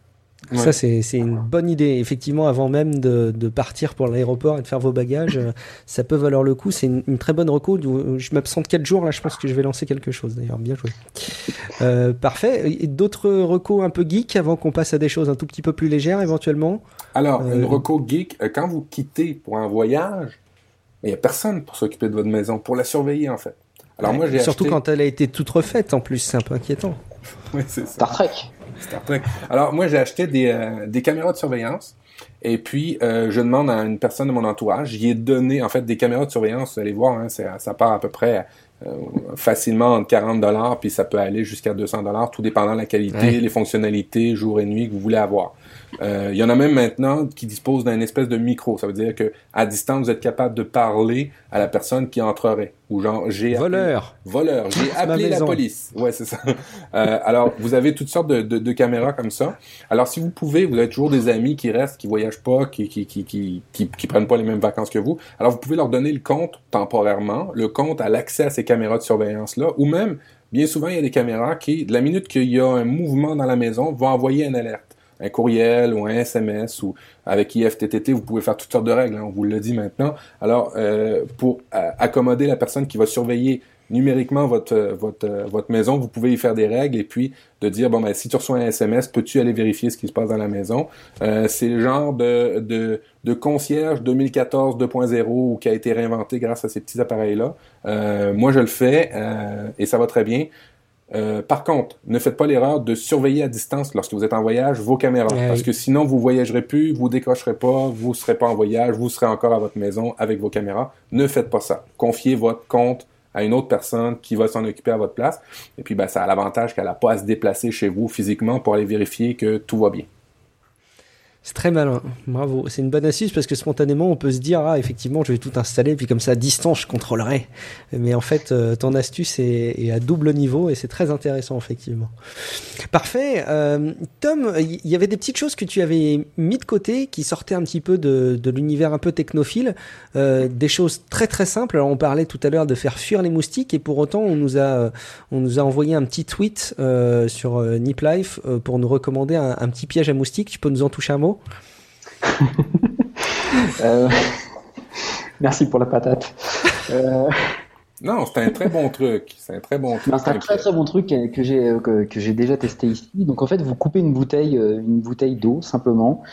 Ouais. Ça, c'est une bonne idée. Effectivement, avant même de, de partir pour l'aéroport et de faire vos bagages, ça peut valoir le coup. C'est une, une, très bonne reco. Je m'absente 4 jours. Là, je pense que je vais lancer quelque chose d'ailleurs. Bien joué. Euh, parfait. D'autres recos un peu geek avant qu'on passe à des choses un tout petit peu plus légères éventuellement? Alors, euh... une reco geek, euh, quand vous quittez pour un voyage, il n'y a personne pour s'occuper de votre maison, pour la surveiller en fait. Alors ouais, moi, j'ai Surtout acheté... quand elle a été toute refaite en plus, c'est un peu inquiétant. oui, c'est ça. Star Trek. Star Trek. Alors moi j'ai acheté des, euh, des caméras de surveillance et puis euh, je demande à une personne de mon entourage, j'y ai donné en fait des caméras de surveillance, vous allez voir, hein, ça part à peu près euh, facilement entre 40 dollars puis ça peut aller jusqu'à 200 dollars, tout dépendant de la qualité, ouais. les fonctionnalités, jour et nuit que vous voulez avoir. Euh, il y en a même maintenant qui disposent d'un espèce de micro. Ça veut dire que à distance, vous êtes capable de parler à la personne qui entrerait. Ou genre, j'ai voleur. Appelé, voleur. J'ai appelé la police. Ouais, c'est ça. Euh, alors, vous avez toutes sortes de, de, de, caméras comme ça. Alors, si vous pouvez, vous avez toujours des amis qui restent, qui voyagent pas, qui qui, qui, qui, qui, qui prennent pas les mêmes vacances que vous. Alors, vous pouvez leur donner le compte temporairement, le compte à l'accès à ces caméras de surveillance là, ou même Bien souvent, il y a des caméras qui, de la minute qu'il y a un mouvement dans la maison, vont envoyer une alerte un courriel ou un SMS ou avec IFTTT, vous pouvez faire toutes sortes de règles, hein, on vous le dit maintenant. Alors, euh, pour euh, accommoder la personne qui va surveiller numériquement votre votre votre maison, vous pouvez y faire des règles et puis de dire bon ben si tu reçois un SMS, peux-tu aller vérifier ce qui se passe dans la maison? Euh, C'est le genre de de, concierge 2014 2.0 ou qui a été réinventé grâce à ces petits appareils là. Euh, moi je le fais et ça va très bien. Euh, par contre, ne faites pas l'erreur de surveiller à distance lorsque vous êtes en voyage vos caméras, Eh parce que sinon vous voyagerez plus, vous décrocherez pas, vous serez pas en voyage, vous serez encore à votre maison avec vos caméras. Ne faites pas ça. Confiez votre compte à une autre personne qui va s'en occuper à votre place. Et puis, ben, ça a l'avantage qu'elle n'a pas à se déplacer chez vous physiquement pour aller vérifier que tout va bien. C'est très malin, bravo. C'est une bonne astuce parce que spontanément on peut se dire ah effectivement je vais tout installer puis comme ça à distance je contrôlerai. Mais en fait euh, ton astuce est, à double niveau et c'est très intéressant effectivement. Parfait. Euh, Tom, il y avait des petites choses que tu avais mis de côté qui sortaient un petit peu de, l'univers un peu technophile, euh, des choses très très simples. Alors on parlait tout à l'heure de faire fuir les moustiques et pour autant on nous a on nous a envoyé un petit tweet sur Nip Life pour nous recommander un, un petit piège à moustiques. Tu peux nous en toucher un mot? euh, merci pour la patate. Euh... Non, c'est un très bon truc. C'est un très bon truc. C'est un très très bon truc que j'ai que, que j'ai déjà testé ici. Donc en fait, vous coupez une bouteille une bouteille d'eau simplement.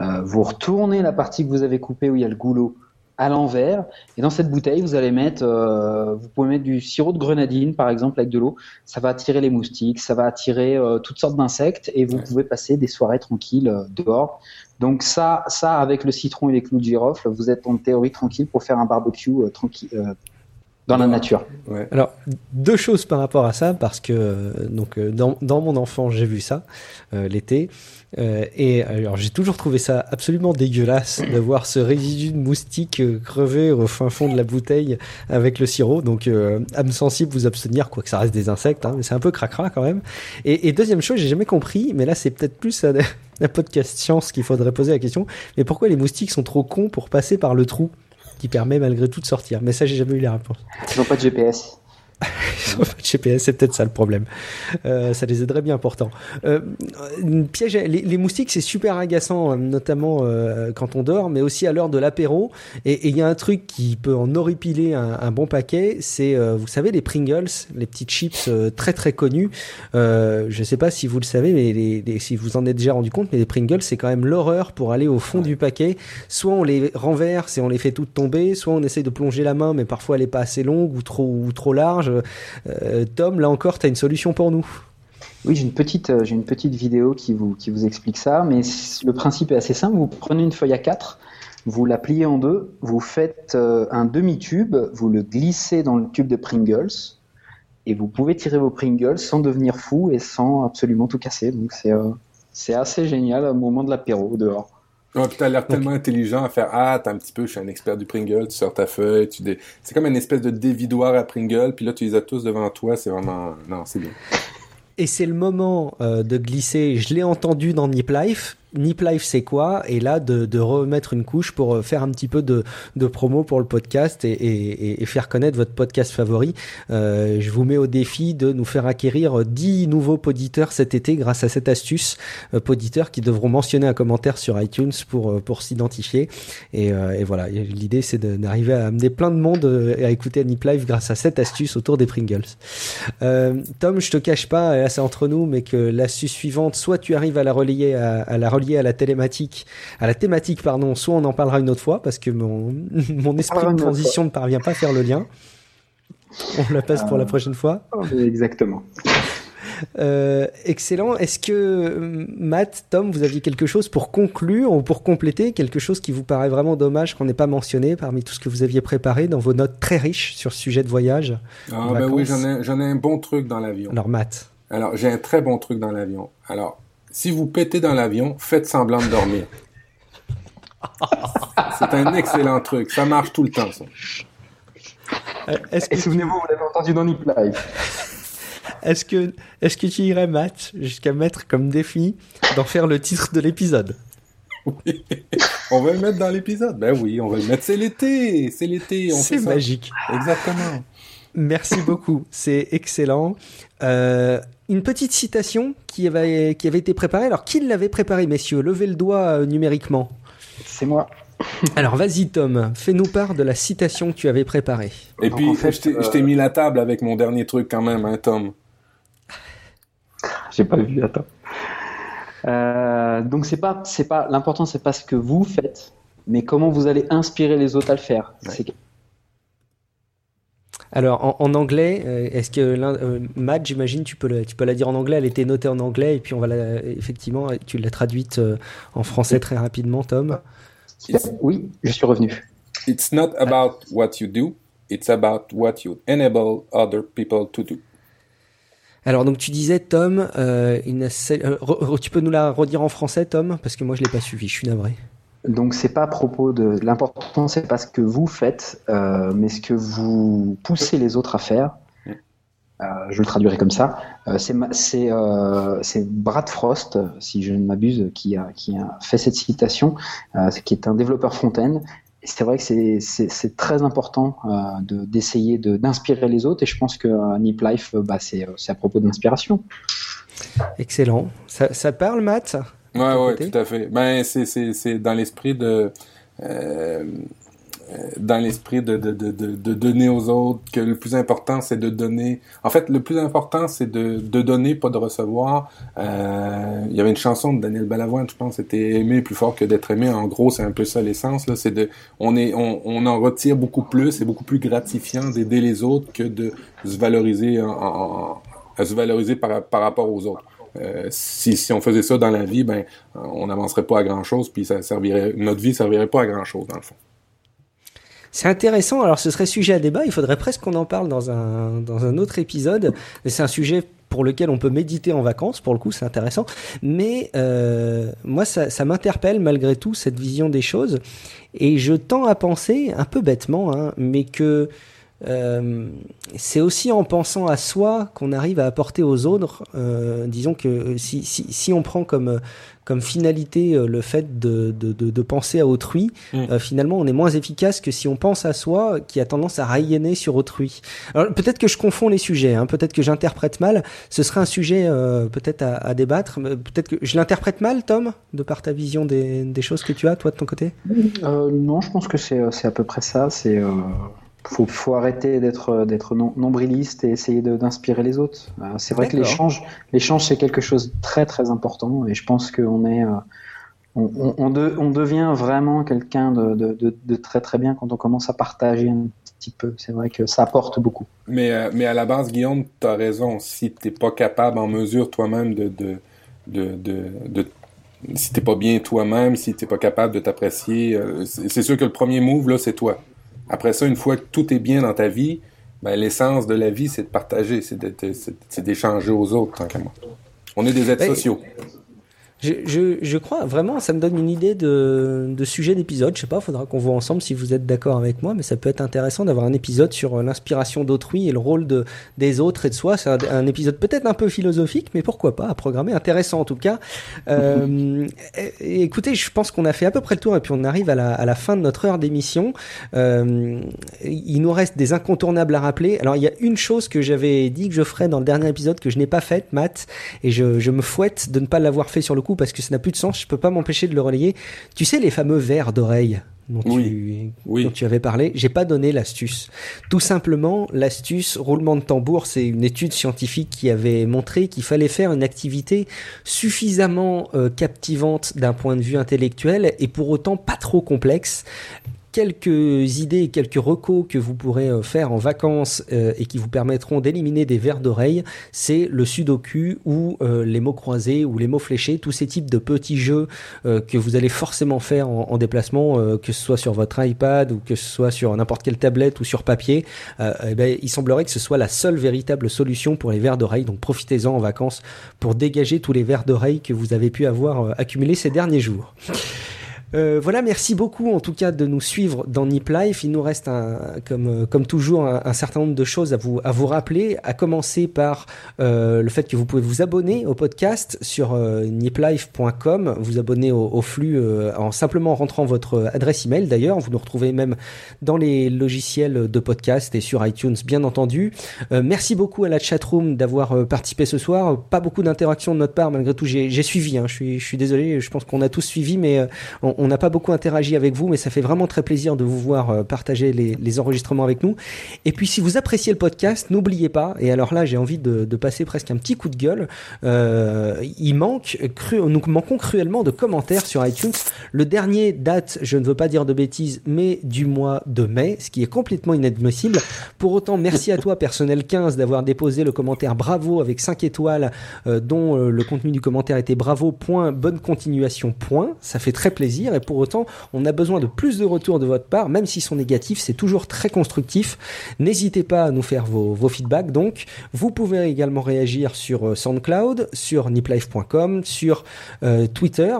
Euh, vous retournez la partie que vous avez coupée où il y a le goulot à l'envers. Et dans cette bouteille, vous allez mettre, euh, vous pouvez mettre du sirop de grenadine, par exemple, avec de l'eau. Ça va attirer les moustiques, ça va attirer euh, toutes sortes d'insectes, et vous ouais. pouvez passer des soirées tranquilles euh, dehors. Donc ça, ça avec le citron et les clous de girofle, vous êtes en théorie tranquille pour faire un barbecue tranquille, dans la nature. Ouais. Alors, deux choses par rapport à ça, parce que donc dans, dans mon enfance, j'ai vu ça euh, l'été. Euh, et alors, j'ai toujours trouvé ça absolument dégueulasse de voir ce résidu de moustique euh, crevé au fin fond de la bouteille avec le sirop. Donc, euh, âme sensible, vous abstenir, quoi que ça reste des insectes, hein, mais c'est un peu cracra quand même. Et, et deuxième chose, j'ai jamais compris, mais là, c'est peut-être plus un, un podcast science qu'il faudrait poser la question. Mais pourquoi les moustiques sont trop cons pour passer par le trou qui permet malgré tout de sortir? Mais ça, j'ai jamais eu la réponse. Ils n'ont pas de GPS. Ils ont pas de GPS, c'est peut-être ça le problème. Euh, ça les aiderait bien pourtant. Euh, une piège, les, les moustiques c'est super agaçant, euh, notamment euh, quand on dort, mais aussi à l'heure de l'apéro. Et il y a un truc qui peut en horripiler un, un bon paquet, c'est euh, vous savez les Pringles, les petites chips euh, très très connues. Euh, je sais pas si vous le savez, mais les, les- si vous en êtes déjà rendu compte, mais les Pringles c'est quand même l'horreur pour aller au fond du paquet. Soit on les renverse et on les fait toutes tomber, soit on essaye de plonger la main, mais parfois elle est pas assez longue ou trop ou trop large. Euh, Tom, là encore, tu as une solution pour nous. Oui, j'ai une petite, euh, j'ai une petite vidéo qui vous, qui vous explique ça, mais le principe est assez simple. Vous prenez une feuille à 4, vous la pliez en deux, vous faites euh, un demi-tube, vous le glissez dans le tube de Pringles, et vous pouvez tirer vos Pringles sans devenir fou et sans absolument tout casser. Donc c'est c'est assez génial au moment de l'apéro dehors. Ouais, puis t'as l'air tellement intelligent à faire Ah, t'as un petit peu, je suis un expert du Pringle, tu sors ta feuille, tu dé... c'est comme une espèce de dévidoir à Pringle, puis là tu les as tous devant toi, c'est vraiment. Non, c'est bien. Et c'est le moment euh, de glisser. Je l'ai entendu dans Nip Life. Nip Life, c'est quoi Et là, de, remettre une couche pour euh, faire un petit peu de, promo pour le podcast et, faire connaître votre podcast favori. Euh, je vous mets au défi de nous faire acquérir 10 nouveaux poditeurs cet été grâce à cette astuce. Euh, poditeurs qui devront mentionner un commentaire sur iTunes pour, euh, pour s'identifier. Et, euh, voilà, l'idée, c'est d'arriver à amener plein de monde euh, à écouter Nip Life grâce à cette astuce autour des Pringles. Euh, Tom, je te cache pas, c'est entre nous, mais que l'astuce suivante, soit tu arrives à la relier à, à la relier à la télématique, à la thématique, pardon, soit on en parlera une autre fois parce que mon, mon esprit de transition ne parvient pas à faire le lien. On la passe pour la prochaine fois. Exactement. Euh, excellent. Est-ce que euh, Matt, Tom, vous aviez quelque chose pour conclure ou pour compléter quelque chose qui vous paraît vraiment dommage qu'on n'ait pas mentionné parmi tout ce que vous aviez préparé dans vos notes très riches sur ce sujet de voyage? Ah, ben oui, j'en ai, j'en ai un bon truc dans l'avion. Alors Matt. Alors, j'ai un très bon truc dans l'avion. Alors, si vous pétez dans l'avion, faites semblant de dormir. C'est un excellent truc. Ça marche tout le temps, ça. Euh, Est-ce Et que souvenez-vous, vous l'avez entendu dans Nip Life. Est-ce que, est-ce que tu irais, Matt, jusqu'à mettre comme défi d'en faire le titre de l'épisode? On va le mettre dans l'épisode. Ben oui, on va le mettre. C'est l'été. C'est l'été. On C'est fait ça. magique. Exactement. Merci beaucoup, c'est excellent. Euh, une petite citation qui avait, qui avait été préparée. Alors, qui l'avait préparée, messieurs? Levez le doigt euh, numériquement. C'est moi. Alors, vas-y, Tom, fais-nous part de la citation que tu avais préparée. Et Donc, puis, en fait, je t'ai euh, mis la table avec mon dernier truc quand même, hein, Tom. J'ai pas vu, attends. Euh, donc c'est pas, c'est pas, l'important c'est pas ce que vous faites, mais comment vous allez inspirer les autres à le faire. Ouais. C'est Alors, en, en anglais, euh, est-ce que l'un- euh, Matt, j'imagine, tu peux, le- tu peux la dire en anglais. Elle était notée en anglais et puis on va la, effectivement, tu l'as traduite euh, en français très rapidement, Tom. Oui, je suis revenu. It's not about what you do. It's about what you enable other people to do. Alors, donc tu disais, Tom, euh, une, euh, re- re- tu peux nous la redire en français, Tom, parce que moi je l'ai pas suivi. Je suis navré. Donc c'est pas à propos de l'important, c'est pas ce que vous faites, euh, mais ce que vous poussez les autres à faire. Euh, je le traduirai comme ça. Euh, c'est euh, Brad Frost, si je ne m'abuse, qui a qui a fait cette citation, euh, qui est un développeur front-end. Et c'est vrai que c'est très important euh, de d'essayer de d'inspirer les autres. Et je pense que euh, Nip Life, bah, c'est c'est à propos d'inspiration. Excellent. Ça, ça parle, Matt? Ouais, ouais, côté? tout à fait. Ben, c'est, c'est, c'est dans l'esprit de, euh, euh, dans l'esprit de, de, de, de, de donner aux autres que le plus important, c'est de donner. En fait, le plus important, c'est de, de donner, pas de recevoir. Euh, il y avait une chanson de Daniel Balavoine, je pense, c'était aimer plus fort que d'être aimé. En gros, c'est un peu ça l'essence, là. C'est de, on est, on, on en retire beaucoup plus, c'est beaucoup plus gratifiant d'aider les autres que de se valoriser en, en- en- à se valoriser par, par rapport aux autres. Euh, si, si on faisait ça dans la vie, ben, on n'avancerait pas à grand chose, puis ça servirait, notre vie servirait pas à grand chose dans le fond. C'est intéressant. Alors, ce serait sujet à débat. Il faudrait presque qu'on en parle dans un, dans un autre épisode. C'est un sujet pour lequel on peut méditer en vacances. Pour le coup, c'est intéressant. Mais euh, moi, ça, ça m'interpelle malgré tout cette vision des choses. Et je tends à penser, un peu bêtement, hein, mais que euh, c'est aussi en pensant à soi qu'on arrive à apporter aux autres. Euh, disons que si, si, si, on prend comme, comme finalité euh, le fait de, de, de, de penser à autrui, Mm. euh, finalement on est moins efficace que si on pense à soi qui a tendance à rayonner sur autrui. Alors peut-être que je confonds les sujets, hein, peut-être que j'interprète mal. Ce serait un sujet euh, peut-être à, à débattre. Peut-être que je l'interprète mal, Tom, de par ta vision des, des choses que tu as, toi, de ton côté? Euh, non, je pense que c'est c'est à peu près ça. C'est euh, faut, faut arrêter d'être d'être nombriliste et essayer d'inspirer les autres. Euh, c'est vrai que l'échange l'échange c'est quelque chose de très très important et je pense qu'on est euh, on, on, on de- on devient vraiment quelqu'un de, de, de, de très très bien quand on commence à partager un petit peu. C'est vrai que ça apporte beaucoup. Mais, euh, mais à la base, Guillaume, tu as raison. Si t'es pas capable en mesure toi-même de, de, de, si t'es pas bien toi-même, si t'es pas capable de t'apprécier, c'est sûr que le premier move, là, c'est toi. Après ça, une fois que tout est bien dans ta vie, ben, l'essence de la vie, c'est de partager, c'est d'échanger aux autres, tant qu'à moi. On est des êtres Ben, sociaux. Je, je, je crois vraiment, ça me donne une idée de, de sujet d'épisode. Je sais pas, faudra qu'on voit ensemble si vous êtes d'accord avec moi, mais ça peut être intéressant d'avoir un épisode sur euh, l'inspiration d'autrui et le rôle de, des autres et de soi. C'est un, un épisode peut-être un peu philosophique, mais pourquoi pas, à programmer. Intéressant en tout cas. Euh, écoutez, je pense qu'on a fait à peu près le tour et puis on arrive à la, à la fin de notre heure d'émission. Euh, il nous reste des incontournables à rappeler. Alors il y a une chose que j'avais dit que je ferais dans le dernier épisode que je n'ai pas faite, Matt, et je, je me fouette de ne pas l'avoir fait sur le coup parce que ça n'a plus de sens. Je peux pas m'empêcher de le relayer. Tu sais les fameux verres d'oreille dont, Oui. tu, Oui. dont tu avais parlé, j'ai pas donné l'astuce. Tout simplement, l'astuce roulement de tambour, c'est une étude scientifique qui avait montré qu'il fallait faire une activité suffisamment euh, captivante d'un point de vue intellectuel et pour autant pas trop complexe quelques idées quelques recos que vous pourrez euh, faire en vacances euh, et qui vous permettront d'éliminer des vers d'oreille, c'est le sudoku ou euh, les mots croisés ou les mots fléchés, tous ces types de petits jeux euh, que vous allez forcément faire en, en déplacement, euh, que ce soit sur votre iPad ou que ce soit sur n'importe quelle tablette ou sur papier. Euh, eh ben, il semblerait que ce soit la seule véritable solution pour les vers d'oreille. Donc profitez-en en vacances pour dégager tous les vers d'oreille que vous avez pu avoir accumulés ces derniers jours. Euh, voilà, merci beaucoup en tout cas de nous suivre dans Nip Life. Il nous reste, un, comme, euh, comme toujours, un, certain nombre de choses à vous, à vous rappeler, à commencer par euh, le fait que vous pouvez vous abonner au podcast sur euh, niplife.com, vous abonner au, au flux en simplement rentrant votre adresse email d'ailleurs. Vous nous retrouvez même dans les logiciels de podcast et sur iTunes, bien entendu. Merci beaucoup à la chatroom d'avoir participé ce soir. Pas beaucoup d'interactions de notre part, malgré tout. J'ai suivi, hein. je, suis, désolé, je pense qu'on a tous suivi, mais on n'a pas beaucoup interagi avec vous, mais ça fait vraiment très plaisir de vous voir euh, partager les, enregistrements avec nous. Et puis, si vous appréciez le podcast, n'oubliez pas, et alors là, j'ai envie de, passer presque un petit coup de gueule, euh, il manque, nous manquons cruellement de commentaires sur iTunes. Le dernier date, je ne veux pas dire de bêtises, mais du mois de mai, ce qui est complètement inadmissible. Pour autant, merci à toi, personnel 15, d'avoir déposé le commentaire bravo avec 5 étoiles, euh, dont le contenu du commentaire était bravo, point, bonne continuation, point. Ça fait très plaisir, et pour autant, on a besoin de plus de retours de votre part, même s'ils sont négatifs, c'est toujours très constructif. N'hésitez pas à nous faire vos, vos feedbacks, donc. Vous pouvez également réagir sur euh, SoundCloud, sur niplife.com, sur euh, Twitter,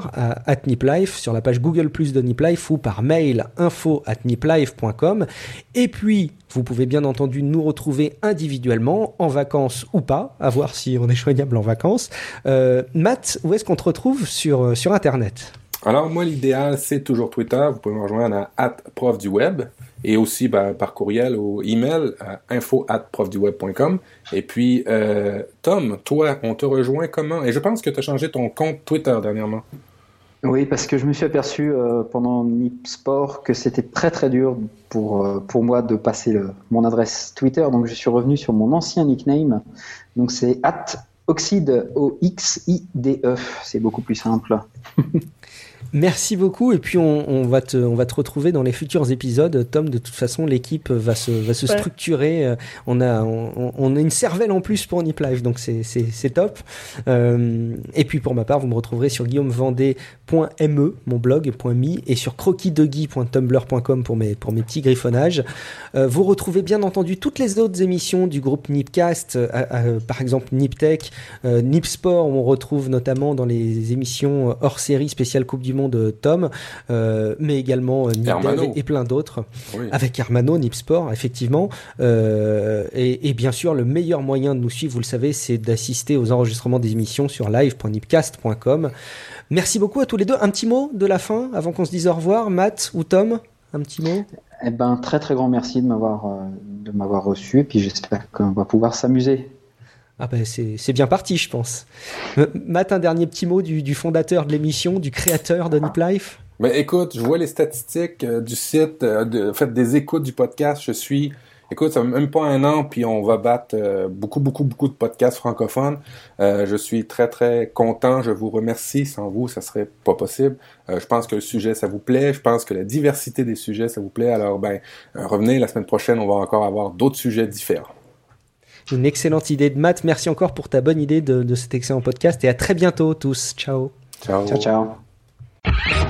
sur la page Google Plus de Niplife ou par mail info at niplife.com. Et puis, vous pouvez bien entendu nous retrouver individuellement, en vacances ou pas, à voir si on est joignable en vacances. Euh, Matt, où est-ce qu'on te retrouve sur, sur Internet? Alors, moi, l'idéal, c'est toujours Twitter. Vous pouvez me rejoindre à prof du web et aussi ben, par courriel ou email à info profduweb.com. Et puis, euh, Tom, toi, on te rejoint comment? Et je pense que tu as changé ton compte Twitter dernièrement. Oui, parce que je me suis aperçu euh, pendant Nip Sport que c'était très très dur pour, euh, pour moi de passer le, mon adresse Twitter, donc je suis revenu sur mon ancien nickname. Donc c'est at oxide, O-X-I-D-E, c'est beaucoup plus simple. Merci beaucoup et puis on, on, va te on va te retrouver dans les futurs épisodes. Tom, de toute façon, l'équipe va se va se structurer. Euh, on a on, on, a une cervelle en plus pour Nip Live, donc c'est c'est c'est top. Euh, et puis pour ma part, vous me retrouverez sur guillaumevendée.me, mon blog .me et sur croquisdegui.tumblr.com pour mes pour mes petits griffonnages. Euh, vous retrouvez bien entendu toutes les autres émissions du groupe Nipcast, euh, euh, par exemple Niptech, Nip Sport, où on retrouve notamment dans les émissions hors série spéciale Coupe du Monde de Tom, euh, mais également euh, Nip et plein d'autres, avec Hermano, Nip Sport, effectivement. Euh, et, et, bien sûr, le meilleur moyen de nous suivre, vous le savez, c'est d'assister aux enregistrements des émissions sur live.nipcast.com. Merci beaucoup à tous les deux. Un petit mot de la fin avant qu'on se dise au revoir, Matt ou Tom? Un petit mot? Eh ben, très très grand merci de m'avoir de m'avoir reçu. Et puis j'espère qu'on va pouvoir s'amuser ah ben c'est bien parti, je pense. Euh, Matt, un dernier petit mot du, du fondateur de l'émission, du créateur de Nip Life? Ben, Écoute, je vois les statistiques euh, du site, euh, de, des écoutes du podcast. Je suis, écoute, ça fait même pas un an, puis on va battre beaucoup, beaucoup, beaucoup de podcasts francophones. je suis très, très content. Je vous remercie. Sans vous, ça serait pas possible. je pense que le sujet, ça vous plaît. Je pense que la diversité des sujets, ça vous plaît. Alors, ben, revenez la semaine prochaine. On va encore avoir d'autres sujets différents une excellente idée de maths. Merci encore pour ta bonne idée de, cet excellent podcast et à très bientôt tous. Ciao. Ciao, ciao. ciao.